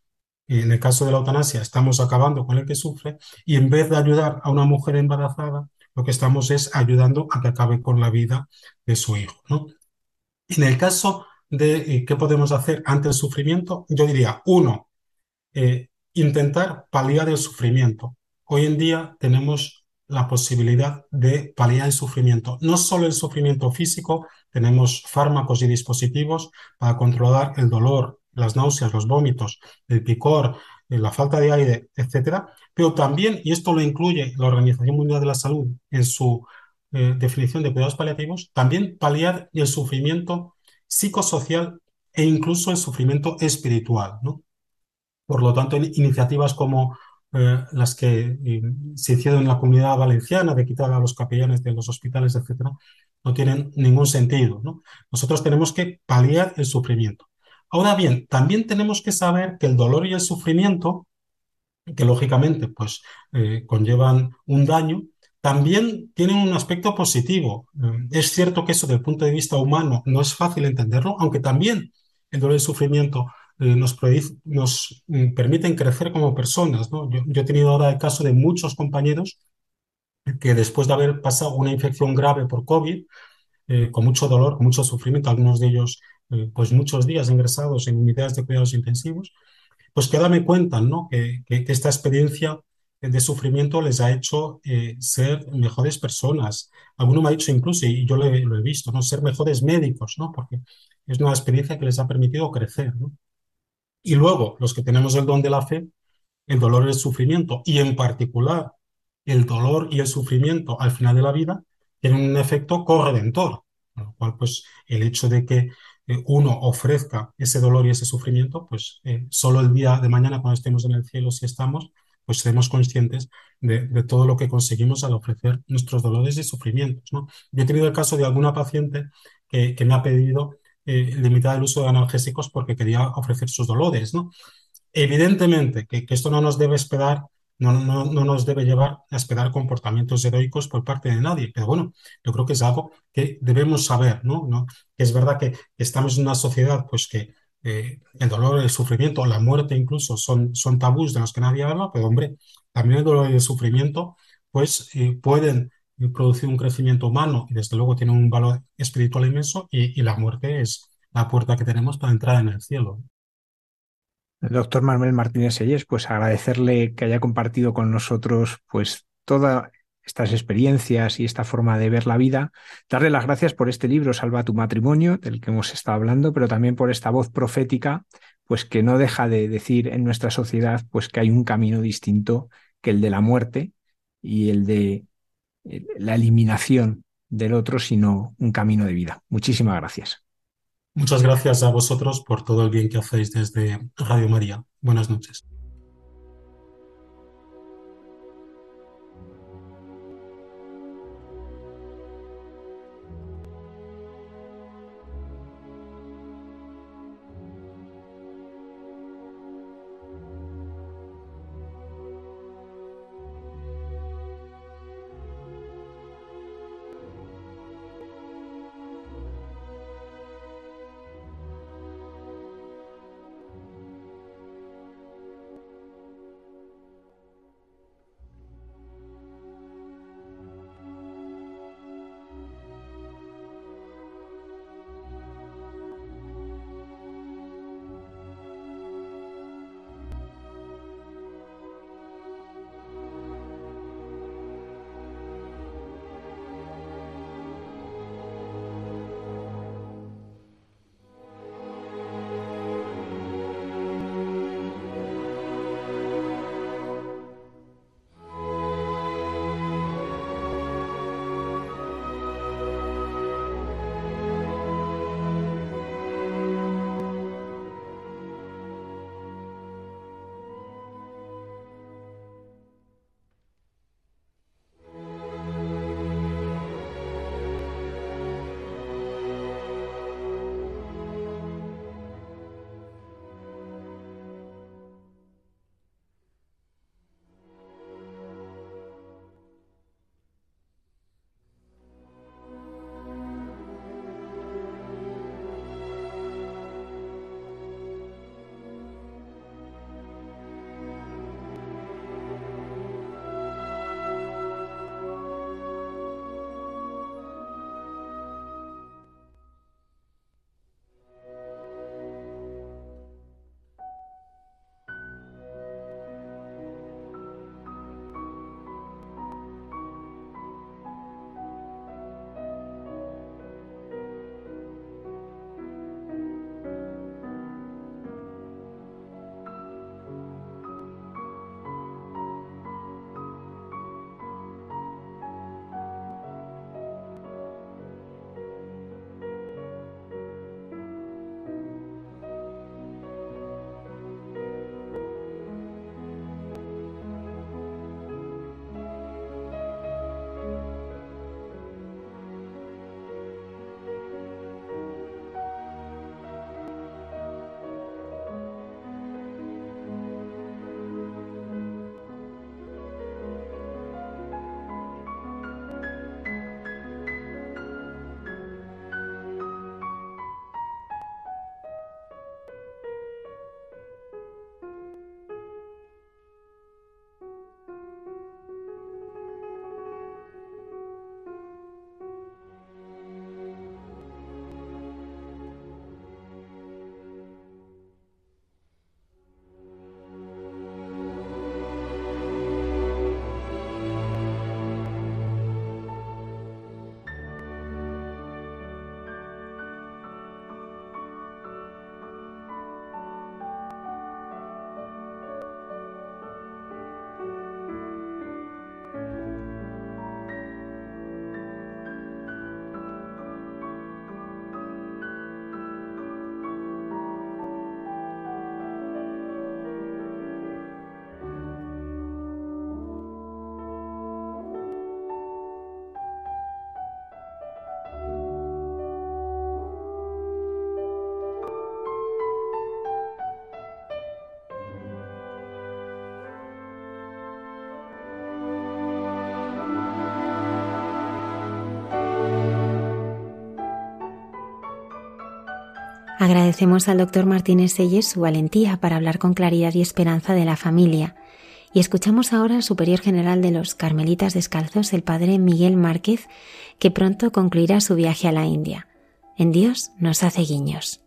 en el caso de la eutanasia estamos acabando con el que sufre y en vez de ayudar a una mujer embarazada, lo que estamos es ayudando a que acabe con la vida de su hijo. ¿no? En el caso de eh, qué podemos hacer ante el sufrimiento, yo diría, uno, eh, intentar paliar el sufrimiento. Hoy en día tenemos la posibilidad de paliar el sufrimiento. No solo el sufrimiento físico, tenemos fármacos y dispositivos para controlar el dolor, las náuseas, los vómitos, el picor, eh, la falta de aire, etcétera, pero también, y esto lo incluye la Organización Mundial de la Salud en su eh, definición de cuidados paliativos, también paliar el sufrimiento psicosocial e incluso el sufrimiento espiritual. Por lo tanto, iniciativas como eh, las que se hicieron en la comunidad valenciana de quitar a los capellanes de los hospitales, etcétera, no tienen ningún sentido. ¿no? Nosotros tenemos que paliar el sufrimiento. Ahora bien, también tenemos que saber que el dolor y el sufrimiento, que lógicamente pues eh, conllevan un daño, también tienen un aspecto positivo. Eh, es cierto que eso desde el punto de vista humano no es fácil entenderlo, aunque también el dolor y el sufrimiento eh, nos, mm, permiten crecer como personas. Yo, he tenido ahora el caso de muchos compañeros que después de haber pasado una infección grave por COVID, con mucho dolor, con mucho sufrimiento, algunos de ellos pues muchos días ingresados en unidades de cuidados intensivos, pues que ahora me cuentan ¿no? que, esta experiencia de sufrimiento les ha hecho eh, ser mejores personas. Alguno me ha dicho incluso, y yo lo he, visto, ¿no? ser mejores médicos, ¿no? porque es una experiencia que les ha permitido crecer. ¿no? Y luego, los que tenemos el don de la fe, el dolor y el sufrimiento, y en particular el dolor y el sufrimiento al final de la vida, tienen un efecto corredentor, con lo cual, pues, el hecho de que eh, uno ofrezca ese dolor y ese sufrimiento, pues, eh, solo el día de mañana, cuando estemos en el cielo, si estamos, pues seremos conscientes de, todo lo que conseguimos al ofrecer nuestros dolores y sufrimientos, ¿no? Yo he tenido el caso de alguna paciente que, me ha pedido eh, limitar el uso de analgésicos porque quería ofrecer sus dolores, ¿no? Evidentemente que esto no nos debe esperar no, no, no, nos debe llevar a esperar comportamientos heroicos por parte de nadie. Pero bueno, yo creo que es algo que debemos saber, ¿no? ¿No? Que es verdad que estamos en una sociedad pues que eh, el dolor, el sufrimiento, la muerte incluso son, son tabús de los que nadie habla, pero hombre, también el dolor y el sufrimiento pues eh, pueden producir un crecimiento humano y desde luego tienen un valor espiritual inmenso y, y la muerte es la puerta que tenemos para entrar en el cielo. Doctor Manuel Martínez Selles, pues agradecerle que haya compartido con nosotros pues todas estas experiencias y esta forma de ver la vida, darle las gracias por este libro Salva tu matrimonio, del que hemos estado hablando, pero también por esta voz profética, pues que no deja de decir en nuestra sociedad pues que hay un camino distinto que el de la muerte y el de la eliminación del otro, sino un camino de vida. Muchísimas gracias. Muchas gracias a vosotros por todo el bien que hacéis desde Radio María. Buenas noches. Agradecemos al doctor Martínez Selles su valentía para hablar con claridad y esperanza de la familia. Y escuchamos ahora al superior general de los Carmelitas Descalzos, el padre Miguel Márquez, que pronto concluirá su viaje a la India. En Dios nos hace guiños.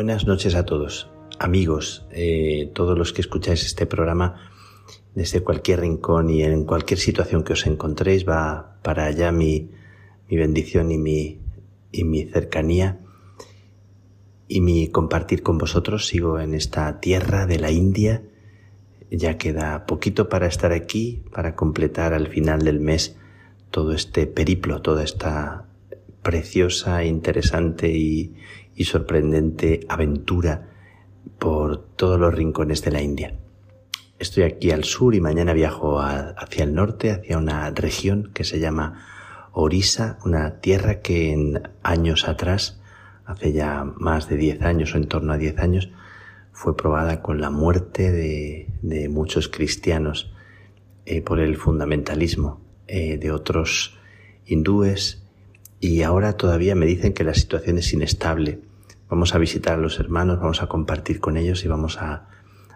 Buenas noches a todos, amigos, eh, todos los que escucháis este programa desde cualquier rincón y en cualquier situación que os encontréis, va para allá mi, mi bendición y mi, y mi cercanía y mi compartir con vosotros. Sigo en esta tierra de la India. Ya queda poquito para estar aquí, para completar al final del mes todo este periplo, toda esta preciosa, interesante y, y sorprendente aventura por todos los rincones de la India. Estoy aquí al sur y mañana viajo hacia el norte, hacia una región que se llama Orisa, una tierra que en años atrás, hace ya más de 10 años o en torno a 10 años, fue probada con la muerte de, muchos cristianos eh, por el fundamentalismo eh, de otros hindúes y ahora todavía me dicen que la situación es inestable Vamos a visitar a los hermanos, vamos a compartir con ellos y vamos a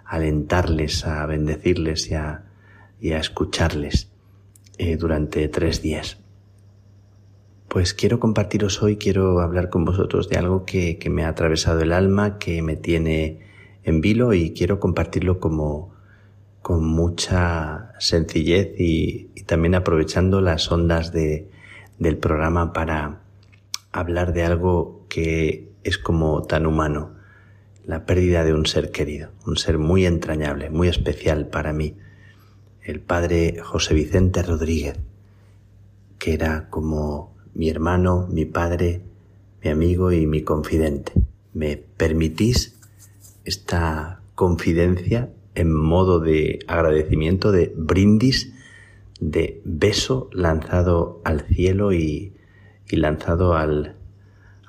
alentarles, a bendecirles y a, escucharles eh, durante tres días. Pues quiero compartiros hoy, quiero hablar con vosotros de algo que, me ha atravesado el alma, que me tiene en vilo y quiero compartirlo como con mucha sencillez y, también aprovechando las ondas de, del programa para hablar de algo que es como tan humano, la pérdida de un ser querido, un ser muy entrañable, muy especial para mí, el padre José Vicente Rodríguez, que era como mi hermano, mi padre, mi amigo y mi confidente. ¿Me permitís esta confidencia en modo de agradecimiento, de brindis, de beso lanzado al cielo y, y lanzado al,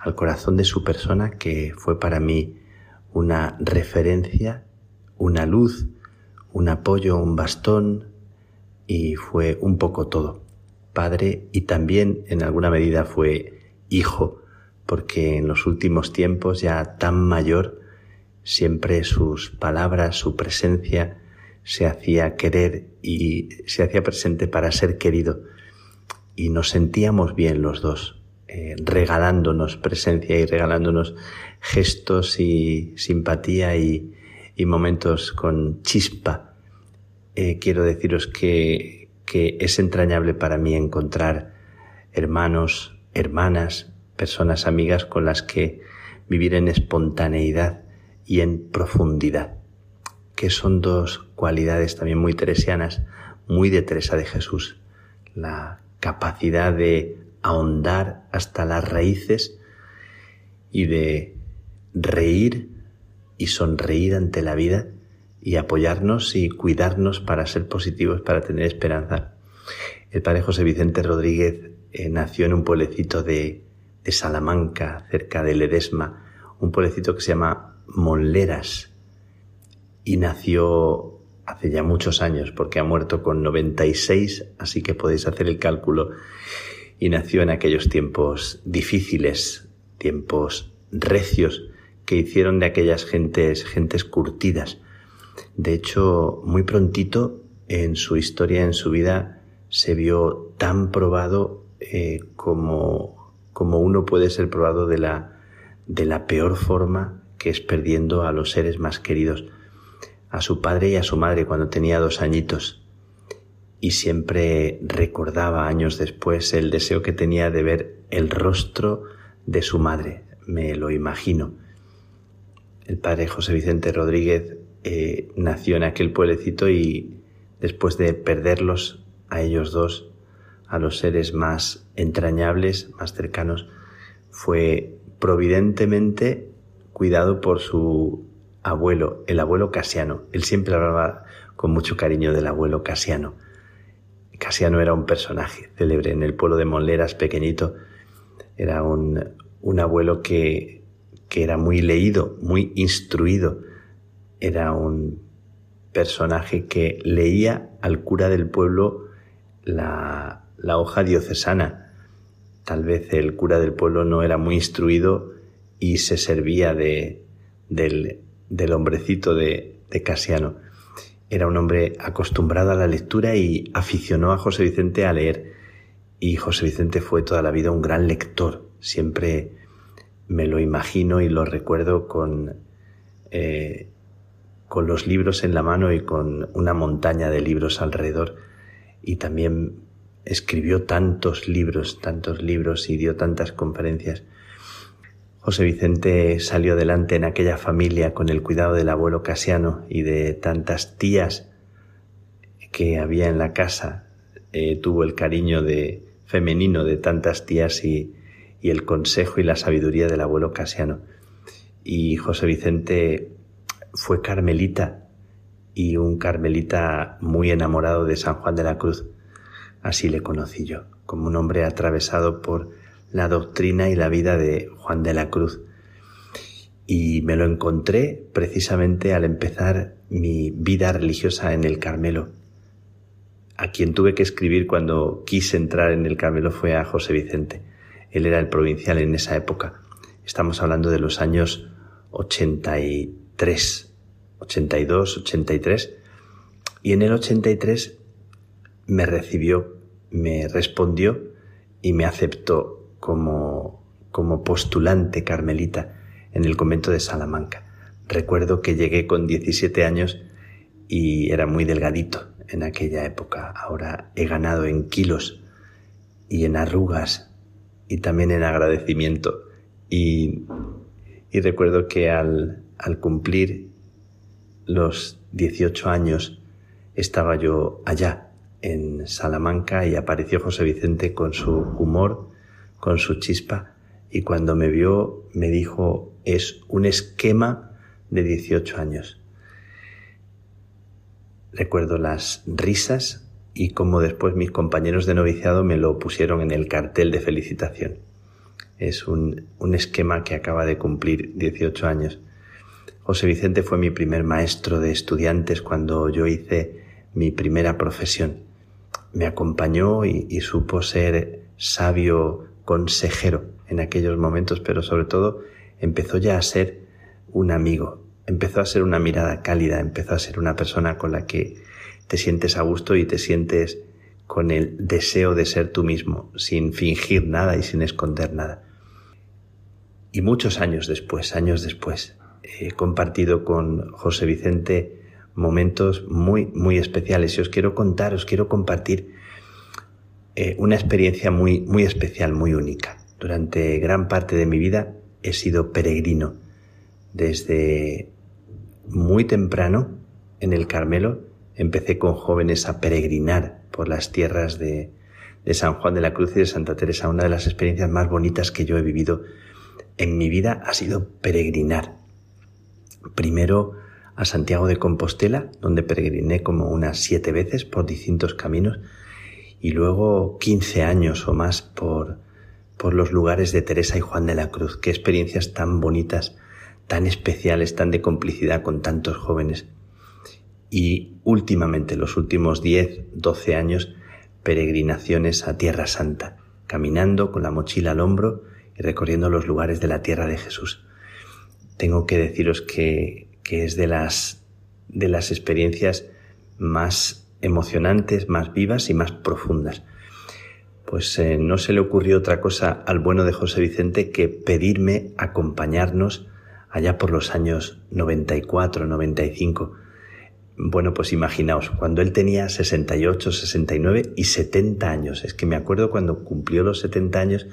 al corazón de su persona que fue para mí una referencia, una luz, un apoyo, un bastón y fue un poco todo. Padre y también en alguna medida fue hijo, porque en los últimos tiempos ya tan mayor, siempre sus palabras, su presencia se hacía querer y se hacía presente para ser querido. Y nos sentíamos bien los dos. Eh, regalándonos presencia y regalándonos gestos y simpatía y, momentos con chispa. Eh, quiero deciros que, que es entrañable para mí encontrar hermanos, hermanas, personas amigas con las que vivir en espontaneidad y en profundidad, que son dos cualidades también muy teresianas, muy de Teresa de Jesús, la capacidad de ahondar hasta las raíces y de reír y sonreír ante la vida y apoyarnos y cuidarnos para ser positivos, para tener esperanza. El padre José Vicente Rodríguez eh, nació en un pueblecito de, de, Salamanca, cerca de Ledesma, un pueblecito que se llama Monleras, y nació hace ya muchos años, porque ha muerto con 96, así que podéis hacer el cálculo y nació en aquellos tiempos difíciles, tiempos recios que hicieron de aquellas gentes gentes curtidas. De hecho, muy prontito en su historia, en su vida, se vio tan probado eh, como, como uno puede ser probado de la, de la peor forma que es perdiendo a los seres más queridos, a su padre y a su madre cuando tenía dos añitos y siempre recordaba años después el deseo que tenía de ver el rostro de su madre, me lo imagino. El padre José Vicente Rodríguez eh, nació en aquel pueblecito y después de perderlos a ellos dos, a los seres más entrañables, más cercanos, fue providentemente cuidado por su abuelo, el abuelo Casiano. Él siempre hablaba con mucho cariño del abuelo Casiano Casiano era un personaje célebre en el pueblo de Monleras, pequeñito. Era un, un abuelo que, que era muy leído, muy instruido. Era un personaje que leía al cura del pueblo la, la hoja diocesana. Tal vez el cura del pueblo no era muy instruido y se servía de, del, del hombrecito de, de Casiano. Era un hombre acostumbrado a la lectura y aficionó a José Vicente a leer. Y José Vicente fue toda la vida un gran lector. Siempre me lo imagino y lo recuerdo con, eh, con los libros en la mano y con una montaña de libros alrededor. Y también escribió tantos libros, tantos libros y dio tantas conferencias. José Vicente salió adelante en aquella familia con el cuidado del abuelo Casiano y de tantas tías que había en la casa. Eh, tuvo el cariño de femenino de tantas tías y, y el consejo y la sabiduría del abuelo Casiano. Y José Vicente fue carmelita y un carmelita muy enamorado de San Juan de la Cruz. Así le conocí yo, como un hombre atravesado por la doctrina y la vida de Juan de la Cruz. Y me lo encontré precisamente al empezar mi vida religiosa en el Carmelo. A quien tuve que escribir cuando quise entrar en el Carmelo fue a José Vicente. Él era el provincial en esa época. Estamos hablando de los años 83, 82, 83. Y en el 83 me recibió, me respondió y me aceptó como, como postulante carmelita en el convento de Salamanca. Recuerdo que llegué con 17 años y era muy delgadito en aquella época. Ahora he ganado en kilos y en arrugas y también en agradecimiento. Y, y recuerdo que al, al cumplir los 18 años estaba yo allá en Salamanca y apareció José Vicente con su humor con su chispa y cuando me vio me dijo es un esquema de 18 años. Recuerdo las risas y cómo después mis compañeros de noviciado me lo pusieron en el cartel de felicitación. Es un, un esquema que acaba de cumplir 18 años. José Vicente fue mi primer maestro de estudiantes cuando yo hice mi primera profesión. Me acompañó y, y supo ser sabio consejero en aquellos momentos, pero sobre todo empezó ya a ser un amigo, empezó a ser una mirada cálida, empezó a ser una persona con la que te sientes a gusto y te sientes con el deseo de ser tú mismo, sin fingir nada y sin esconder nada. Y muchos años después, años después, he compartido con José Vicente momentos muy, muy especiales y os quiero contar, os quiero compartir eh, una experiencia muy, muy especial, muy única. Durante gran parte de mi vida he sido peregrino. Desde muy temprano en el Carmelo empecé con jóvenes a peregrinar por las tierras de, de San Juan de la Cruz y de Santa Teresa. Una de las experiencias más bonitas que yo he vivido en mi vida ha sido peregrinar. Primero a Santiago de Compostela, donde peregriné como unas siete veces por distintos caminos y luego 15 años o más por, por los lugares de Teresa y Juan de la Cruz. Qué experiencias tan bonitas, tan especiales, tan de complicidad con tantos jóvenes. Y últimamente, los últimos 10, 12 años, peregrinaciones a Tierra Santa, caminando con la mochila al hombro y recorriendo los lugares de la tierra de Jesús. Tengo que deciros que, que es de las, de las experiencias más emocionantes, más vivas y más profundas. Pues eh, no se le ocurrió otra cosa al bueno de José Vicente que pedirme acompañarnos allá por los años 94, 95. Bueno, pues imaginaos, cuando él tenía 68, 69 y 70 años. Es que me acuerdo cuando cumplió los 70 años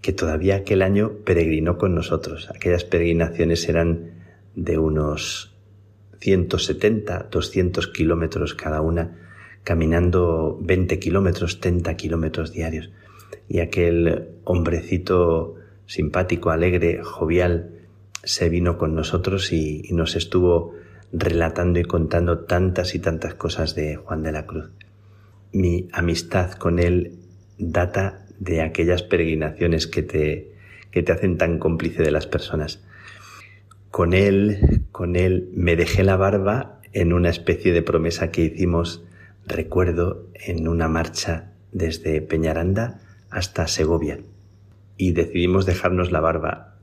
que todavía aquel año peregrinó con nosotros. Aquellas peregrinaciones eran de unos 170, 200 kilómetros cada una, caminando 20 kilómetros, 30 kilómetros diarios. Y aquel hombrecito simpático, alegre, jovial, se vino con nosotros y, nos estuvo relatando y contando tantas y tantas cosas de Juan de la Cruz. mi amistad con él data de aquellas peregrinaciones que te, que te hacen tan cómplice de las personas. Con él, con él me dejé la barba en una especie de promesa que hicimos, recuerdo, en una marcha desde Peñaranda hasta Segovia. Y decidimos dejarnos la barba.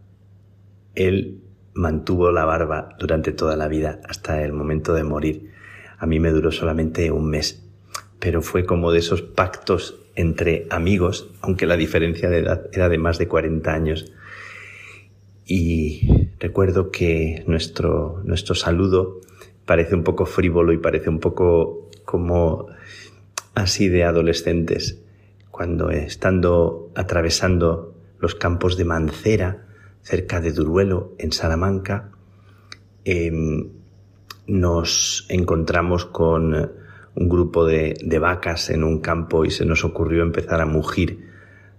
Él mantuvo la barba durante toda la vida, hasta el momento de morir. A mí me duró solamente un mes, pero fue como de esos pactos entre amigos, aunque la diferencia de edad era de más de 40 años. Y recuerdo que nuestro, nuestro saludo parece un poco frívolo y parece un poco como así de adolescentes, cuando estando atravesando los campos de Mancera, cerca de Duruelo, en Salamanca, em, nos encontramos con un grupo de, vacas en un campo y se nos ocurrió empezar a mugir,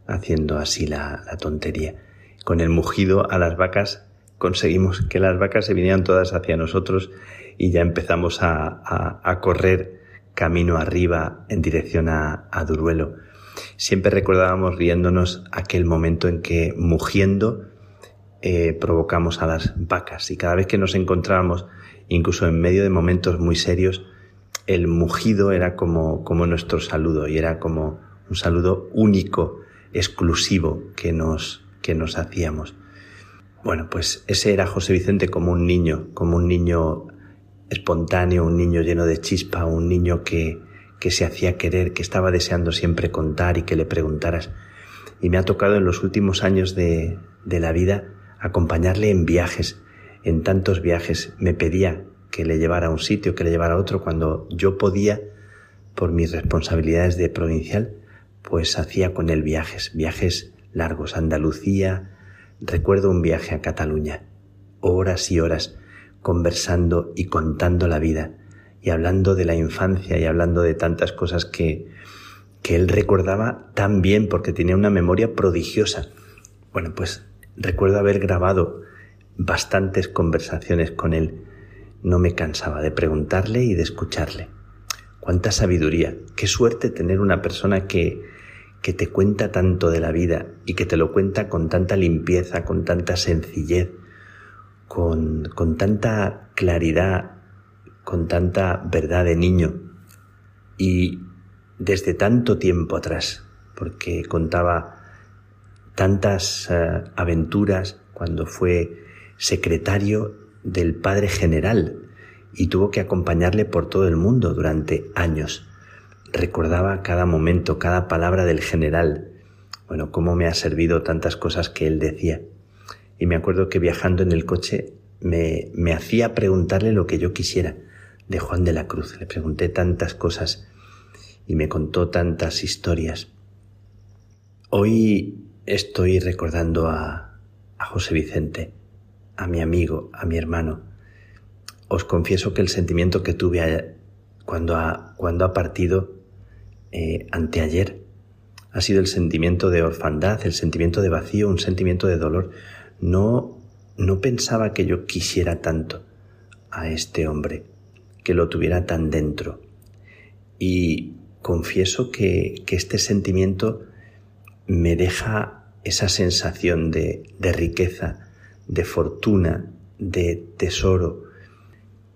haciendo así la, tontería. Con el mugido a las vacas conseguimos que las vacas se vinieran todas hacia nosotros y ya empezamos a, correr camino arriba en dirección a, a Duruelo. Siempre recordábamos riéndonos aquel momento en que mugiendo eh, provocamos a las vacas y cada vez que nos encontrábamos, incluso en medio de momentos muy serios, el mugido era como, como nuestro saludo y era como un saludo único, exclusivo que nos, que nos hacíamos. Bueno, pues ese era José Vicente como un niño, como un niño espontáneo, un niño lleno de chispa, un niño que, que se hacía querer, que estaba deseando siempre contar y que le preguntaras. Y me ha tocado en los últimos años de, de la vida acompañarle en viajes, en tantos viajes. Me pedía que le llevara a un sitio, que le llevara a otro, cuando yo podía, por mis responsabilidades de provincial, pues hacía con él viajes, viajes largos, Andalucía, recuerdo un viaje a Cataluña, horas y horas conversando y contando la vida, y hablando de la infancia y hablando de tantas cosas que, que él recordaba tan bien porque tenía una memoria prodigiosa. Bueno, pues Recuerdo haber grabado bastantes conversaciones con él. No me cansaba de preguntarle y de escucharle. Cuánta sabiduría, qué suerte tener una persona que, que te cuenta tanto de la vida y que te lo cuenta con tanta limpieza, con tanta sencillez, con, con tanta claridad, con tanta verdad de niño y desde tanto tiempo atrás, porque contaba tantas eh, aventuras cuando fue secretario del padre general y tuvo que acompañarle por todo el mundo durante años. Recordaba cada momento, cada palabra del general. Bueno, cómo me ha servido tantas cosas que él decía. Y me acuerdo que viajando en el coche me, me hacía preguntarle lo que yo quisiera de Juan de la Cruz. Le pregunté tantas cosas y me contó tantas historias. Hoy estoy recordando a, a José Vicente, a mi amigo, a mi hermano. Os confieso que el sentimiento que tuve cuando ha, cuando ha partido eh, anteayer ha sido el sentimiento de orfandad, el sentimiento de vacío, un sentimiento de dolor. No, no pensaba que yo quisiera tanto a este hombre, que lo tuviera tan dentro. Y confieso que, que este sentimiento me deja esa sensación de, de riqueza, de fortuna, de tesoro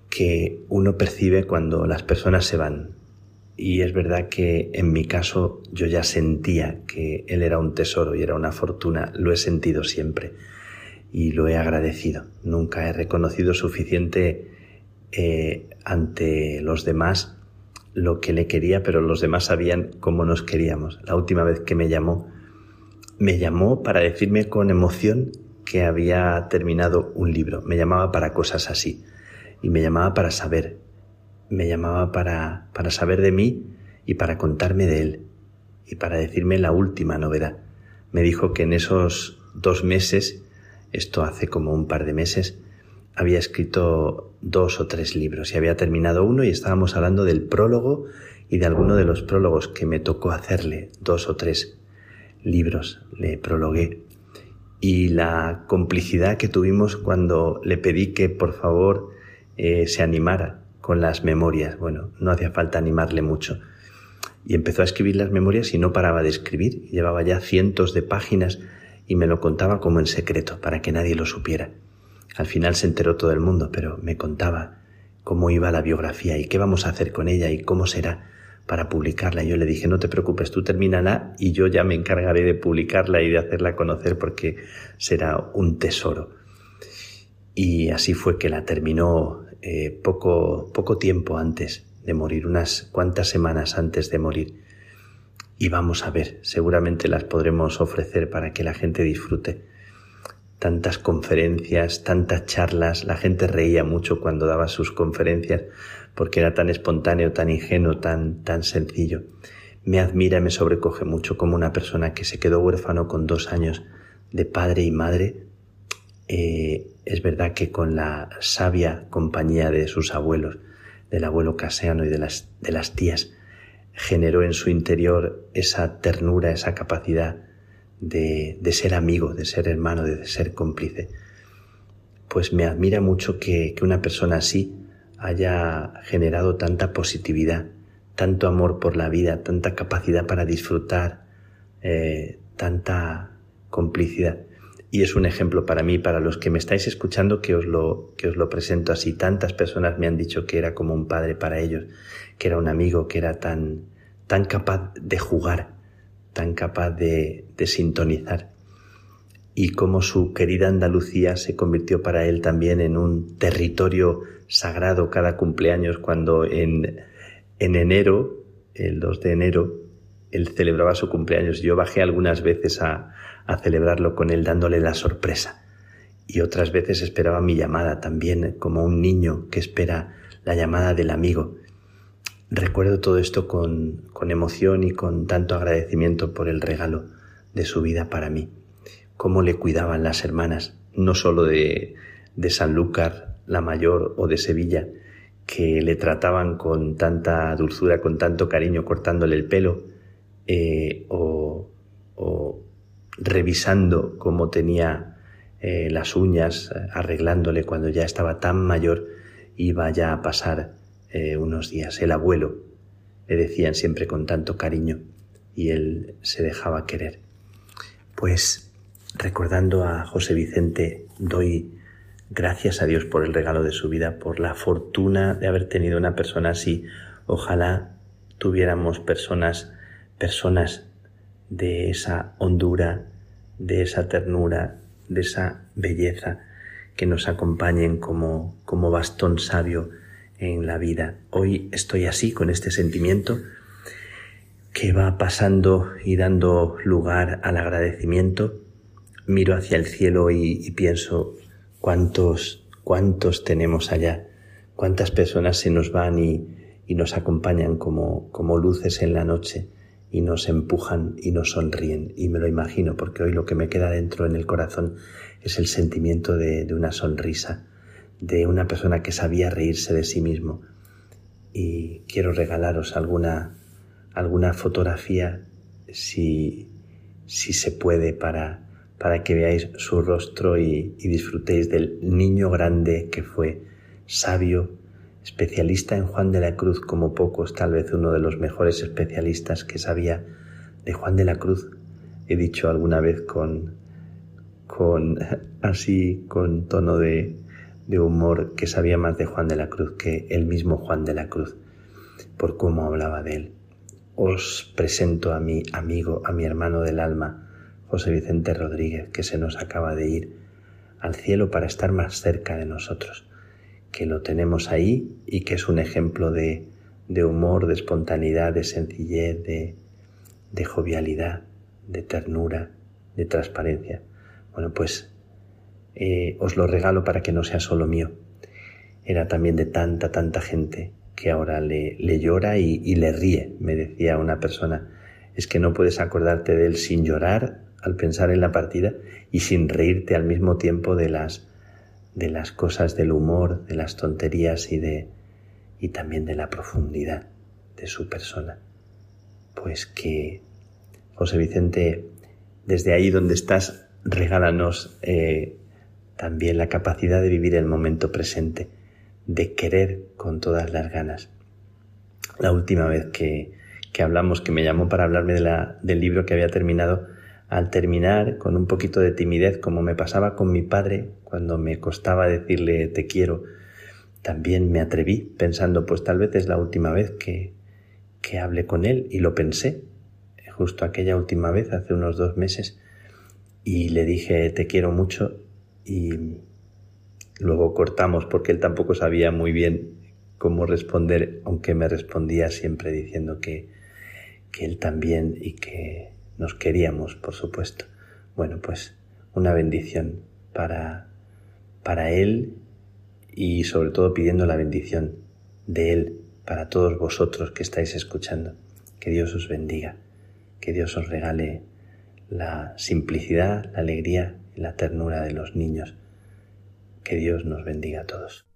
que uno percibe cuando las personas se van. Y es verdad que en mi caso yo ya sentía que él era un tesoro y era una fortuna, lo he sentido siempre y lo he agradecido. Nunca he reconocido suficiente eh, ante los demás lo que le quería, pero los demás sabían cómo nos queríamos. La última vez que me llamó me llamó para decirme con emoción que había terminado un libro. Me llamaba para cosas así. Y me llamaba para saber. Me llamaba para, para saber de mí y para contarme de él. Y para decirme la última novedad. Me dijo que en esos dos meses, esto hace como un par de meses, había escrito dos o tres libros y había terminado uno y estábamos hablando del prólogo y de alguno de los prólogos que me tocó hacerle, dos o tres libros le prologué y la complicidad que tuvimos cuando le pedí que por favor eh, se animara con las memorias. Bueno, no hacía falta animarle mucho. Y empezó a escribir las memorias y no paraba de escribir. Llevaba ya cientos de páginas y me lo contaba como en secreto, para que nadie lo supiera. Al final se enteró todo el mundo, pero me contaba cómo iba la biografía y qué vamos a hacer con ella y cómo será para publicarla. Yo le dije, no te preocupes, tú termínala y yo ya me encargaré de publicarla y de hacerla conocer porque será un tesoro. Y así fue que la terminó eh, poco, poco tiempo antes de morir, unas cuantas semanas antes de morir. Y vamos a ver, seguramente las podremos ofrecer para que la gente disfrute. Tantas conferencias, tantas charlas, la gente reía mucho cuando daba sus conferencias porque era tan espontáneo, tan ingenuo, tan, tan sencillo. Me admira me sobrecoge mucho como una persona que se quedó huérfano con dos años de padre y madre, eh, es verdad que con la sabia compañía de sus abuelos, del abuelo Caseano y de las, de las tías, generó en su interior esa ternura, esa capacidad de, de ser amigo, de ser hermano, de ser cómplice. Pues me admira mucho que, que una persona así haya generado tanta positividad, tanto amor por la vida, tanta capacidad para disfrutar, eh, tanta complicidad. Y es un ejemplo para mí, para los que me estáis escuchando, que os lo, que os lo presento así. Tantas personas me han dicho que era como un padre para ellos, que era un amigo, que era tan, tan capaz de jugar, tan capaz de, de sintonizar. Y como su querida Andalucía se convirtió para él también en un territorio sagrado cada cumpleaños cuando en, en enero, el 2 de enero, él celebraba su cumpleaños. Yo bajé algunas veces a, a celebrarlo con él dándole la sorpresa. Y otras veces esperaba mi llamada también, como un niño que espera la llamada del amigo. Recuerdo todo esto con, con emoción y con tanto agradecimiento por el regalo de su vida para mí. Cómo le cuidaban las hermanas, no solo de, de Sanlúcar la mayor o de Sevilla, que le trataban con tanta dulzura, con tanto cariño, cortándole el pelo eh, o, revisando cómo tenía eh, las uñas, arreglándole cuando ya estaba tan mayor, iba ya a pasar eh, unos días. El abuelo le decían siempre con tanto cariño y él se dejaba querer. Pues recordando a José Vicente, doy Gracias a Dios por el regalo de su vida, por la fortuna de haber tenido una persona así. Ojalá tuviéramos personas, personas de esa hondura, de esa ternura, de esa belleza que nos acompañen como, como bastón sabio en la vida. Hoy estoy así con este sentimiento que va pasando y dando lugar al agradecimiento. Miro hacia el cielo y, y pienso, cuántos, cuántos tenemos allá, cuántas personas se nos van y, y nos acompañan como, como luces en la noche y nos empujan y nos sonríen. Y me lo imagino, porque hoy lo que me queda dentro en el corazón es el sentimiento de, de, una sonrisa, de una persona que sabía reírse de sí mismo. Y quiero regalaros alguna, alguna fotografía, si, si se puede, para, para que veáis su rostro y, disfrutéis del niño grande que fue, sabio, especialista en Juan de la Cruz como pocos, tal vez uno de los mejores especialistas que sabía de Juan de la Cruz. He dicho alguna vez con, con *laughs* así, con tono de, de humor, que sabía más de Juan de la Cruz que el mismo Juan de la Cruz, por cómo hablaba de él. Os presento a mi amigo, a mi hermano del alma, José Vicente Rodríguez, que se nos acaba de ir al cielo para estar más cerca de nosotros, que lo tenemos ahí y que es un ejemplo de, de humor, de espontaneidad, de sencillez, de, de jovialidad, de ternura, de transparencia. Bueno, pues eh, os lo regalo para que no sea solo mío. Era también de tanta, tanta gente que ahora le, le llora y, y, le ríe, me decía una persona. Es que no puedes acordarte de él sin llorar al pensar en la partida y sin reírte al mismo tiempo de las de las cosas del humor, de las tonterías y de y también de la profundidad de su persona. Pues que José Vicente, desde ahí donde estás, regálanos eh, también la capacidad de vivir el momento presente, de querer con todas las ganas. La última vez que, que hablamos, que me llamó para hablarme de la, del libro que había terminado, al terminar con un poquito de timidez, como me pasaba con mi padre cuando me costaba decirle te quiero, también me atreví pensando, pues tal vez es la última vez que, que hable con él y lo pensé, justo aquella última vez, hace unos dos meses, y le dije te quiero mucho y luego cortamos porque él tampoco sabía muy bien cómo responder, aunque me respondía siempre diciendo que, que él también y que nos queríamos, por supuesto. Bueno, pues una bendición para, para él y sobre todo pidiendo la bendición de él para todos vosotros que estáis escuchando. Que Dios os bendiga, que Dios os regale la simplicidad, la alegría y la ternura de los niños. Que Dios nos bendiga a todos.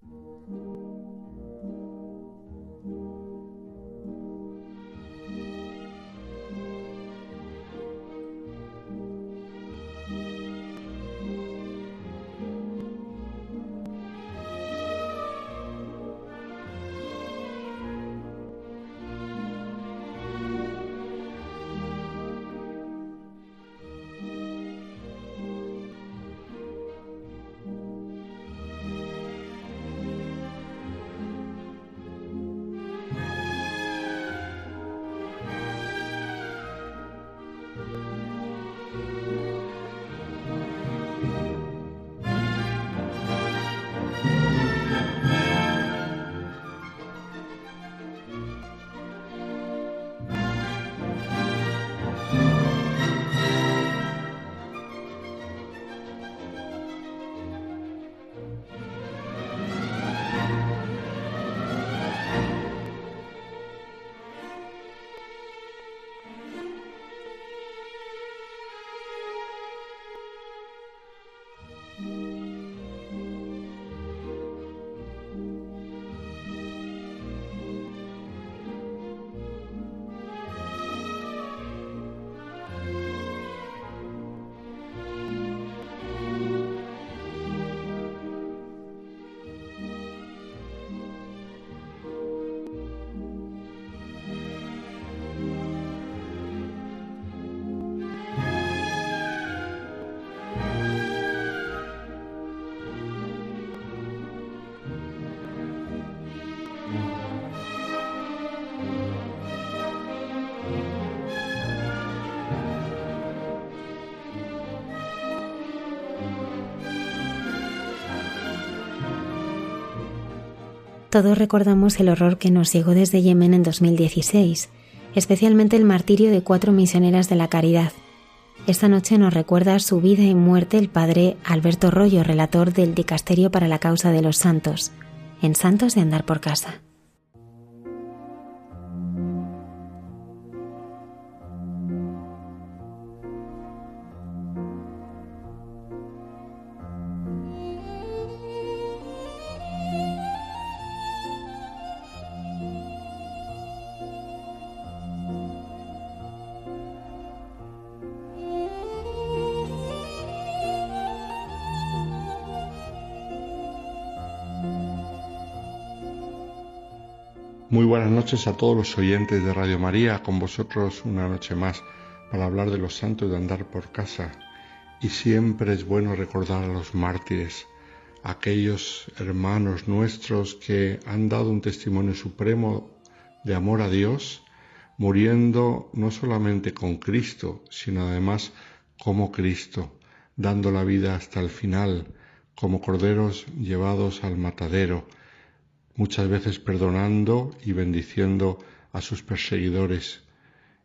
Todos recordamos el horror que nos llegó desde Yemen en 2016, especialmente el martirio de cuatro misioneras de la caridad. Esta noche nos recuerda su vida y muerte el padre Alberto Rollo, relator del Dicasterio para la Causa de los Santos, en Santos de Andar por Casa. Buenas noches a todos los oyentes de Radio María, con vosotros una noche más para hablar de los santos de andar por casa. Y siempre es bueno recordar a los mártires, aquellos hermanos nuestros que han dado un testimonio supremo de amor a Dios, muriendo no solamente con Cristo, sino además como Cristo, dando la vida hasta el final, como corderos llevados al matadero, muchas veces perdonando y bendiciendo a sus perseguidores,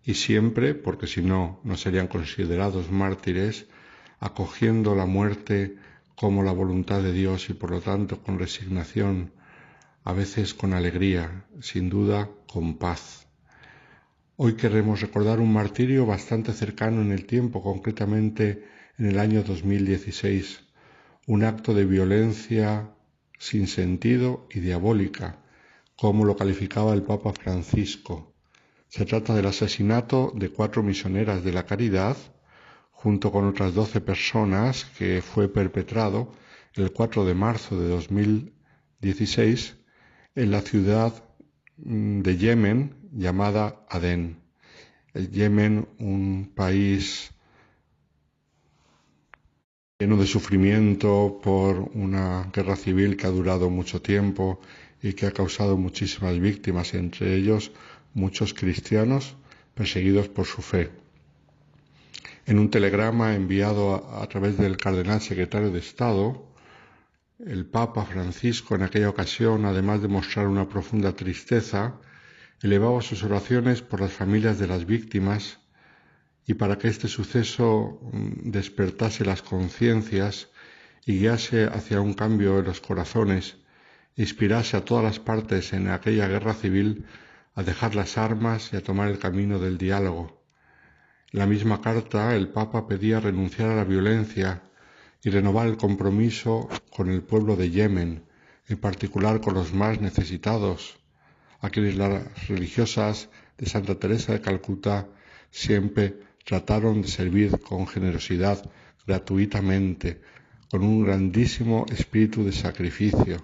y siempre, porque si no, no serían considerados mártires, acogiendo la muerte como la voluntad de Dios y por lo tanto con resignación, a veces con alegría, sin duda con paz. Hoy queremos recordar un martirio bastante cercano en el tiempo, concretamente en el año 2016, un acto de violencia sin sentido y diabólica, como lo calificaba el Papa Francisco. Se trata del asesinato de cuatro misioneras de la caridad, junto con otras doce personas, que fue perpetrado el 4 de marzo de 2016 en la ciudad mm, de Yemen llamada Adén. el Yemen, un país lleno de sufrimiento por una guerra civil que ha durado mucho tiempo y que ha causado muchísimas víctimas, entre ellos muchos cristianos perseguidos por su fe. En un telegrama enviado a, a través del cardenal secretario de Estado, el Papa Francisco en aquella ocasión, además de mostrar una profunda tristeza, elevaba sus oraciones por las familias de las víctimas y para que este suceso mm, despertase las conciencias y guiase hacia un cambio en los corazones, inspirase a todas las partes en aquella guerra civil a dejar las armas y a tomar el camino del diálogo. En la misma carta el Papa pedía renunciar a la violencia y renovar el compromiso con el pueblo de Yemen, en particular con los más necesitados, a quienes las religiosas de Santa Teresa de Calcuta siempre trataron de servir con generosidad, gratuitamente, con un grandísimo espíritu de sacrificio,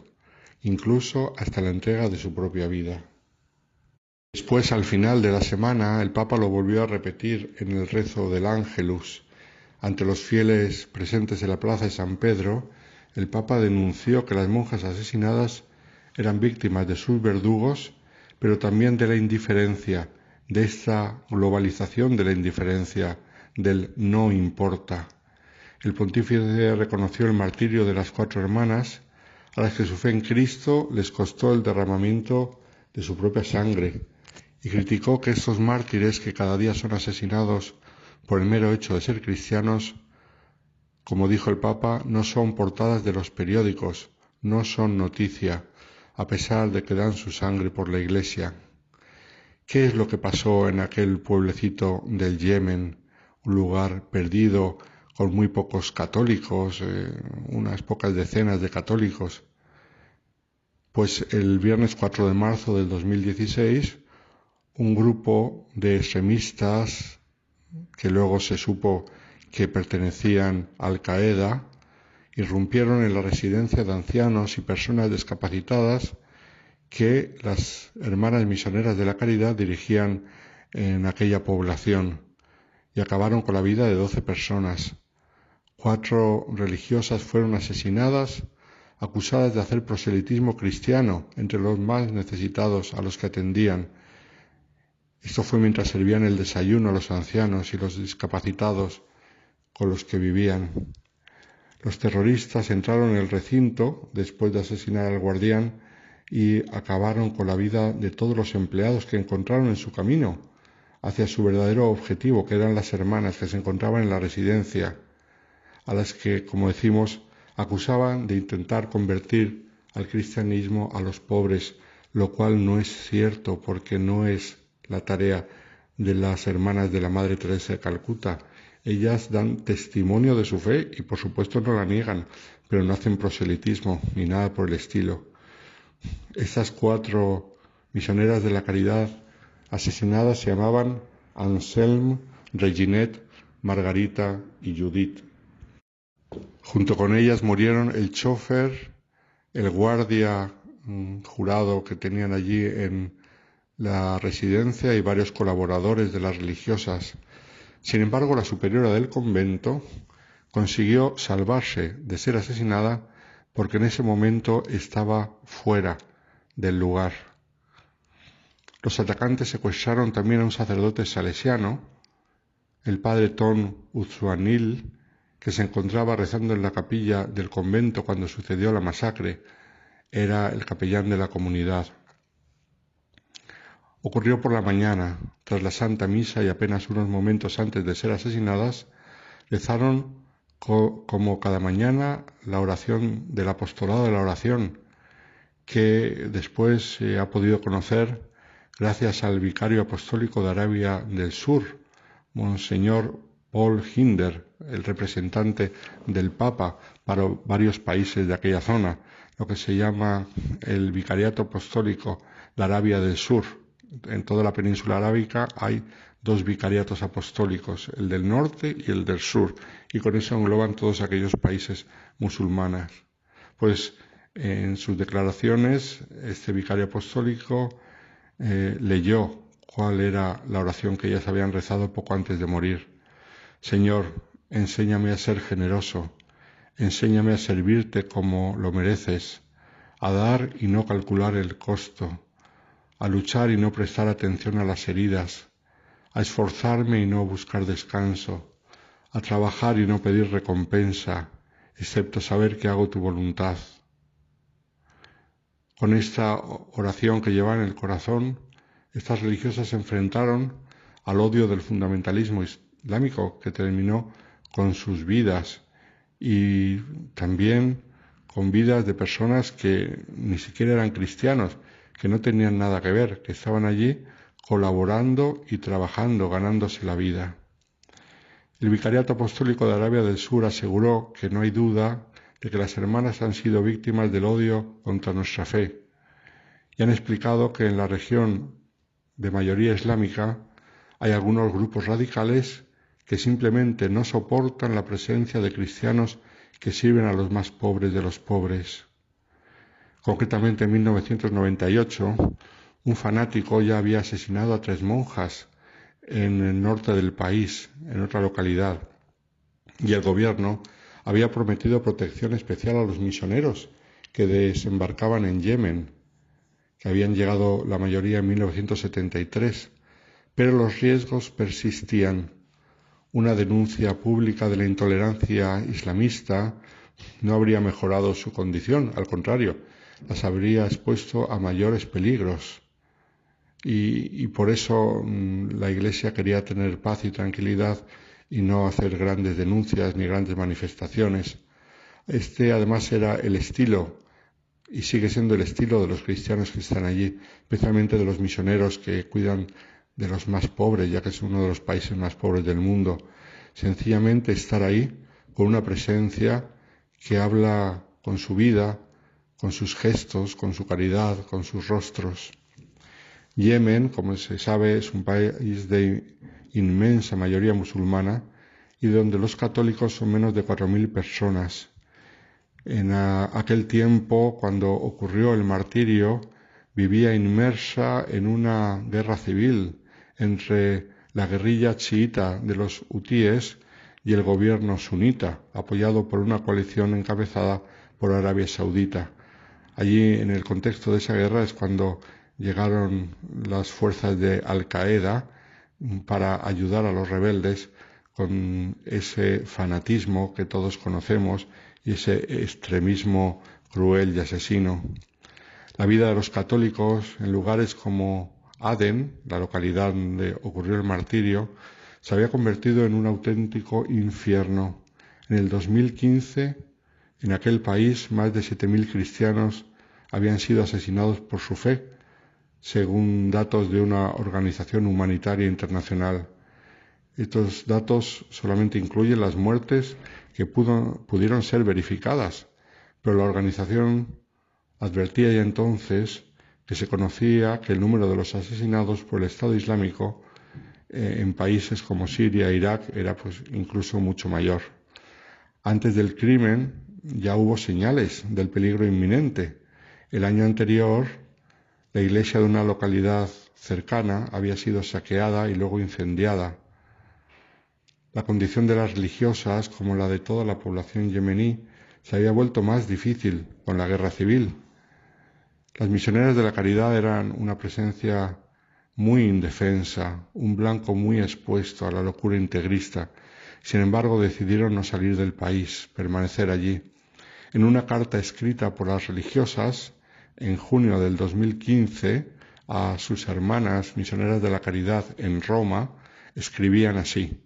incluso hasta la entrega de su propia vida. Después, al final de la semana, el Papa lo volvió a repetir en el rezo del Ángelus. Ante los fieles presentes en la plaza de San Pedro, el Papa denunció que las monjas asesinadas eran víctimas de sus verdugos, pero también de la indiferencia, de esta globalización de la indiferencia, del no importa. El pontífice reconoció el martirio de las cuatro hermanas, a las que su fe en Cristo les costó el derramamiento de su propia sangre, y criticó que estos mártires que cada día son asesinados por el mero hecho de ser cristianos, como dijo el Papa, no son portadas de los periódicos, no son noticia, a pesar de que dan su sangre por la Iglesia. ¿Qué es lo que pasó en aquel pueblecito del Yemen, un lugar perdido con muy pocos católicos, eh, unas pocas decenas de católicos? Pues el viernes 4 de marzo del 2016, un grupo de extremistas que luego se supo que pertenecían a Al Qaeda irrumpieron en la residencia de ancianos y personas discapacitadas que las hermanas misioneras de la caridad dirigían en aquella población y acabaron con la vida de doce personas. Cuatro religiosas fueron asesinadas acusadas de hacer proselitismo cristiano entre los más necesitados a los que atendían esto fue mientras servían el desayuno a los ancianos y los discapacitados con los que vivían. Los terroristas entraron en el recinto después de asesinar al guardián y acabaron con la vida de todos los empleados que encontraron en su camino hacia su verdadero objetivo, que eran las hermanas que se encontraban en la residencia, a las que, como decimos, acusaban de intentar convertir al cristianismo a los pobres, lo cual no es cierto porque no es la tarea de las hermanas de la Madre Teresa de Calcuta. Ellas dan testimonio de su fe y por supuesto no la niegan, pero no hacen proselitismo ni nada por el estilo. Estas cuatro misioneras de la caridad asesinadas se llamaban Anselm, Reginette, Margarita y Judith. Junto con ellas murieron el chofer, el guardia mm, jurado que tenían allí en la residencia y varios colaboradores de las religiosas. Sin embargo, la superiora del convento consiguió salvarse de ser asesinada porque en ese momento estaba fuera del lugar. Los atacantes secuestraron también a un sacerdote salesiano, el padre Ton Uzuanil, que se encontraba rezando en la capilla del convento cuando sucedió la masacre. Era el capellán de la comunidad. Ocurrió por la mañana, tras la Santa Misa y apenas unos momentos antes de ser asesinadas, rezaron como cada mañana la oración del apostolado de la oración, que después se ha podido conocer gracias al vicario apostólico de Arabia del Sur, Monseñor Paul Hinder, el representante del Papa para varios países de aquella zona, lo que se llama el Vicariato Apostólico de Arabia del Sur. En toda la península arábica hay dos vicariatos apostólicos, el del norte y el del sur, y con eso engloban todos aquellos países musulmanes. Pues en sus declaraciones, este vicario apostólico eh, leyó cuál era la oración que ellas habían rezado poco antes de morir. Señor, enséñame a ser generoso, enséñame a servirte como lo mereces, a dar y no calcular el costo, a luchar y no prestar atención a las heridas, a esforzarme y no buscar descanso, a trabajar y no pedir recompensa, excepto saber que hago tu voluntad. Con esta oración que lleva en el corazón, estas religiosas se enfrentaron al odio del fundamentalismo islámico que terminó con sus vidas y también con vidas de personas que ni siquiera eran cristianos, que no tenían nada que ver, que estaban allí colaborando y trabajando, ganándose la vida. El Vicariato Apostólico de Arabia del Sur aseguró que no hay duda de que las hermanas han sido víctimas del odio contra nuestra fe y han explicado que en la región de mayoría islámica hay algunos grupos radicales que simplemente no soportan la presencia de cristianos que sirven a los más pobres de los pobres. Concretamente en 1998, un fanático ya había asesinado a tres monjas en el norte del país, en otra localidad, y el gobierno había prometido protección especial a los misioneros que desembarcaban en Yemen, que habían llegado la mayoría en 1973, pero los riesgos persistían. Una denuncia pública de la intolerancia islamista no habría mejorado su condición, al contrario, las habría expuesto a mayores peligros. Y, por eso mm, la Iglesia quería tener paz y tranquilidad y no hacer grandes denuncias ni grandes manifestaciones. Este además era el estilo y sigue siendo el estilo de los cristianos que están allí, especialmente de los misioneros que cuidan de los más pobres, ya que es uno de los países más pobres del mundo. Sencillamente estar ahí con una presencia que habla con su vida, con sus gestos, con su caridad, con sus rostros. Yemen, como se sabe, es un país de inmensa mayoría musulmana y donde los católicos son menos de 4.000 personas. En aquel tiempo, cuando ocurrió el martirio, vivía inmersa en una guerra civil entre la guerrilla chiita de los hutíes y el gobierno sunita, apoyado por una coalición encabezada por Arabia Saudita. Allí, en el contexto de esa guerra, es cuando llegaron las fuerzas de Al Qaeda para ayudar a los rebeldes con ese fanatismo que todos conocemos y ese extremismo cruel y asesino. La vida de los católicos en lugares como Aden, la localidad donde ocurrió el martirio, se había convertido en un auténtico infierno. En el 2015, en aquel país, más de 7.000 cristianos habían sido asesinados por su fe, según datos de una organización humanitaria internacional. Estos datos solamente incluyen las muertes que pudieron ser verificadas, pero la organización advertía ya entonces que se conocía que el número de los asesinados por el Estado Islámico eh, en países como Siria e Irak era pues incluso mucho mayor. Antes del crimen ya hubo señales del peligro inminente. El año anterior, la iglesia de una localidad cercana había sido saqueada y luego incendiada. La condición de las religiosas, como la de toda la población yemení, se había vuelto más difícil con la guerra civil. Las misioneras de la caridad eran una presencia muy indefensa, un blanco muy expuesto a la locura integrista. Sin embargo, decidieron no salir del país, permanecer allí. En una carta escrita por las religiosas en junio del 2015 a sus hermanas misioneras de la caridad en Roma, escribían así.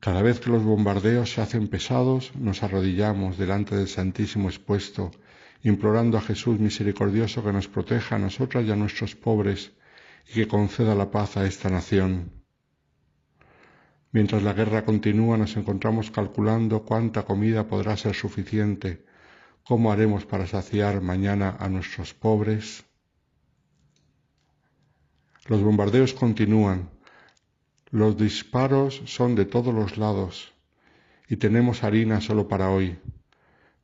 Cada vez que los bombardeos se hacen pesados, nos arrodillamos delante del Santísimo expuesto implorando a Jesús misericordioso que nos proteja a nosotras y a nuestros pobres y que conceda la paz a esta nación. Mientras la guerra continúa nos encontramos calculando cuánta comida podrá ser suficiente, cómo haremos para saciar mañana a nuestros pobres. Los bombardeos continúan, los disparos son de todos los lados y tenemos harina solo para hoy.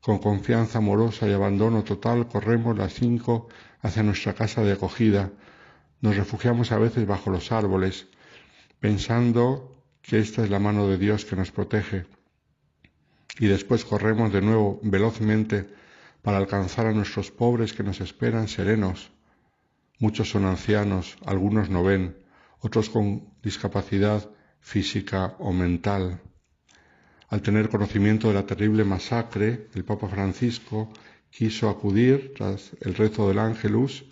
Con confianza amorosa y abandono total corremos las cinco hacia nuestra casa de acogida, Nos refugiamos a veces bajo los árboles, pensando que esta es la mano de Dios que nos protege. Y después corremos de nuevo velozmente para alcanzar a nuestros pobres que nos esperan serenos. Muchos son ancianos, algunos no ven, otros con discapacidad física o mental. Al tener conocimiento de la terrible masacre, el Papa Francisco quiso acudir, tras el rezo del Ángelus,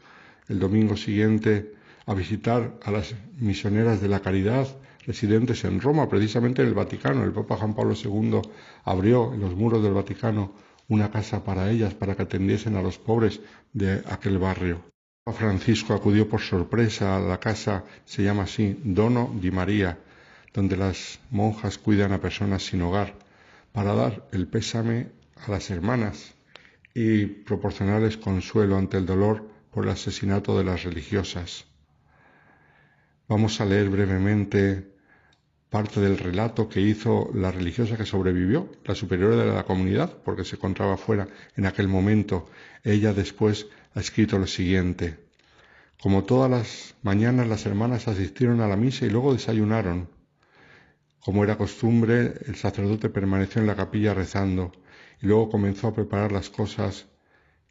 el domingo siguiente a visitar a las misioneras de la caridad residentes en Roma, precisamente en el Vaticano. El Papa Juan Pablo II abrió en los muros del Vaticano una casa para ellas, para que atendiesen a los pobres de aquel barrio. Francisco acudió por sorpresa a la casa, se llama así, Dono di María, donde las monjas cuidan a personas sin hogar, para dar el pésame a las hermanas y proporcionarles consuelo ante el dolor por el asesinato de las religiosas. Vamos a leer brevemente parte del relato que hizo la religiosa que sobrevivió, la superiora de la comunidad, porque se encontraba fuera en aquel momento. Ella después ha escrito lo siguiente. Como todas las mañanas las hermanas asistieron a la misa y luego desayunaron. Como era costumbre, el sacerdote permaneció en la capilla rezando y luego comenzó a preparar las cosas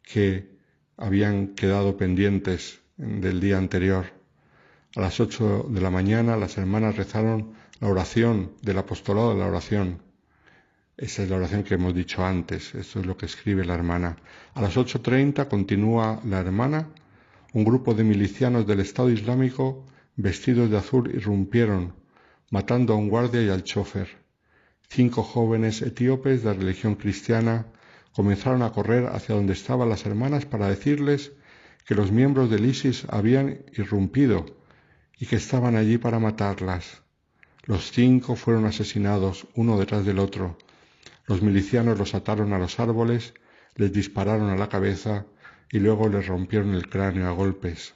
que habían quedado pendientes del día anterior. A las ocho de la mañana las hermanas rezaron la oración del apostolado de la oración. Esa es la oración que hemos dicho antes, esto es lo que escribe la hermana. A las ocho treinta continúa la hermana, un grupo de milicianos del Estado Islámico vestidos de azul irrumpieron matando a un guardia y al chofer. Cinco jóvenes etíopes de religión cristiana comenzaron a correr hacia donde estaban las hermanas para decirles que los miembros del ISIS habían irrumpido y que estaban allí para matarlas. Los cinco fueron asesinados uno detrás del otro. Los milicianos los ataron a los árboles, les dispararon a la cabeza y luego les rompieron el cráneo a golpes.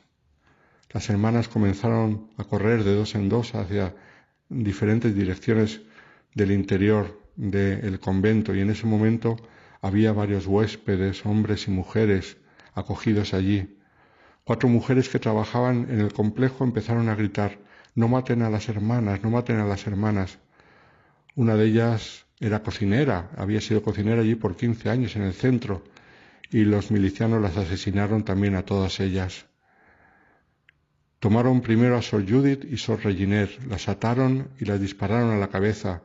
Las hermanas comenzaron a correr de dos en dos hacia diferentes direcciones del interior del convento y en ese momento había varios huéspedes, hombres y mujeres, acogidos allí. Cuatro mujeres que trabajaban en el complejo empezaron a gritar No maten a las hermanas, no maten a las hermanas. Una de ellas era cocinera, había sido cocinera allí por quince años en el centro, y los milicianos las asesinaron también a todas ellas. Tomaron primero a Sor Judith y Sor Reginer, las ataron y las dispararon a la cabeza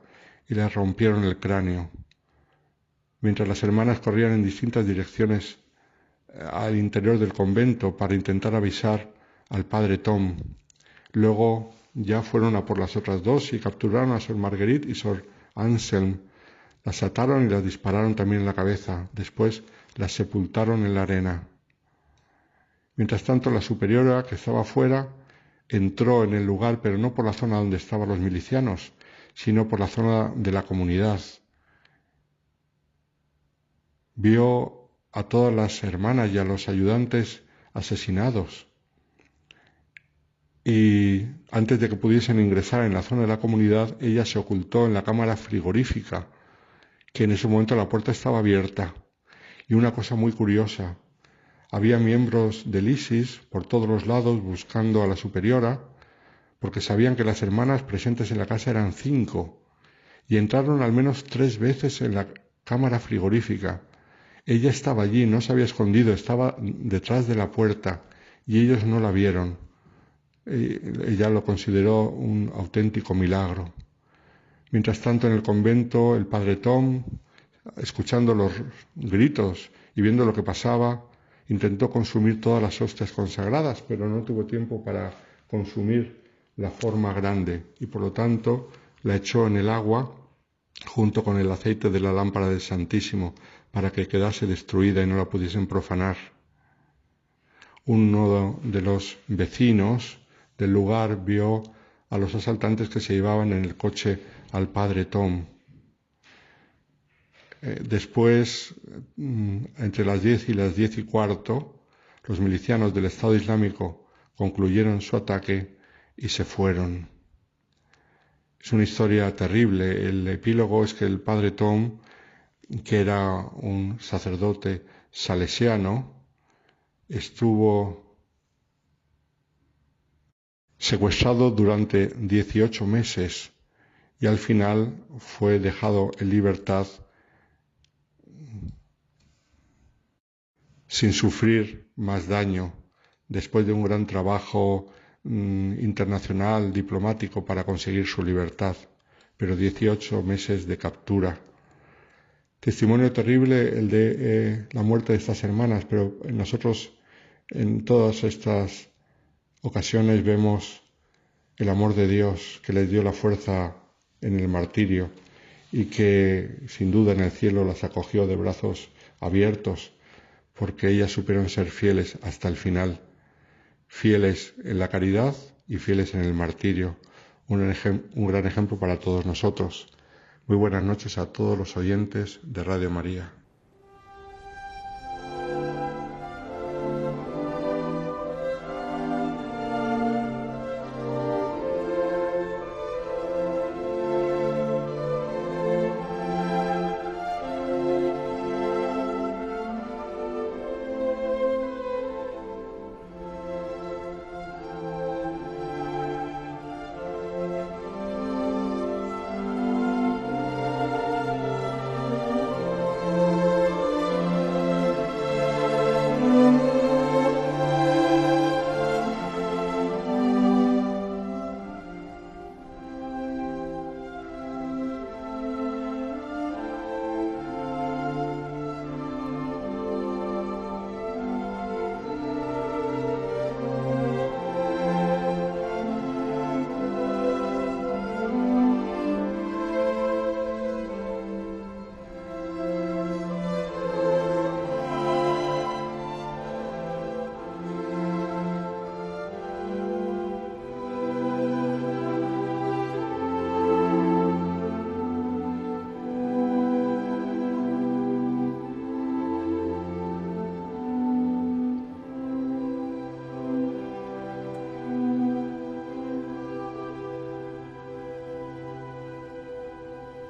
y les rompieron el cráneo. Mientras las hermanas corrían en distintas direcciones eh, al interior del convento para intentar avisar al padre Tom. Luego ya fueron a por las otras dos y capturaron a Sor Marguerite y Sor Anselm. Las ataron y las dispararon también en la cabeza. Después las sepultaron en la arena. Mientras tanto, la superiora, que estaba fuera, entró en el lugar, pero no por la zona donde estaban los milicianos, sino por la zona de la comunidad. Vio a todas las hermanas y a los ayudantes asesinados. Y antes de que pudiesen ingresar en la zona de la comunidad, ella se ocultó en la cámara frigorífica, que en ese momento la puerta estaba abierta. Y una cosa muy curiosa, había miembros del ISIS por todos los lados buscando a la superiora, porque sabían que las hermanas presentes en la casa eran cinco, y entraron al menos tres veces en la cámara frigorífica. Ella estaba allí, no se había escondido, estaba detrás de la puerta, y ellos no la vieron. Ella lo consideró un auténtico milagro. Mientras tanto, en el convento, el padre Tom, escuchando los gritos y viendo lo que pasaba, Intentó consumir todas las hostias consagradas, pero no tuvo tiempo para consumir la forma grande y por lo tanto la echó en el agua junto con el aceite de la lámpara del Santísimo para que quedase destruida y no la pudiesen profanar. Uno de los vecinos del lugar vio a los asaltantes que se llevaban en el coche al padre Tom eh, después, mm, entre las diez y las diez y cuarto, los milicianos del Estado Islámico concluyeron su ataque y se fueron. Es una historia terrible. El epílogo es que el padre Tom, que era un sacerdote salesiano, estuvo secuestrado durante 18 meses y al final fue dejado en libertad sin sufrir más daño después de un gran trabajo mm, internacional diplomático para conseguir su libertad, pero 18 meses de captura. Testimonio terrible el de eh, la muerte de estas hermanas, pero nosotros en todas estas ocasiones vemos el amor de Dios que les dio la fuerza en el martirio y que sin duda en el cielo las acogió de brazos abiertos porque ellas supieron ser fieles hasta el final, fieles en la caridad y fieles en el martirio, un, un gran ejemplo para todos nosotros. Muy buenas noches a todos los oyentes de Radio María.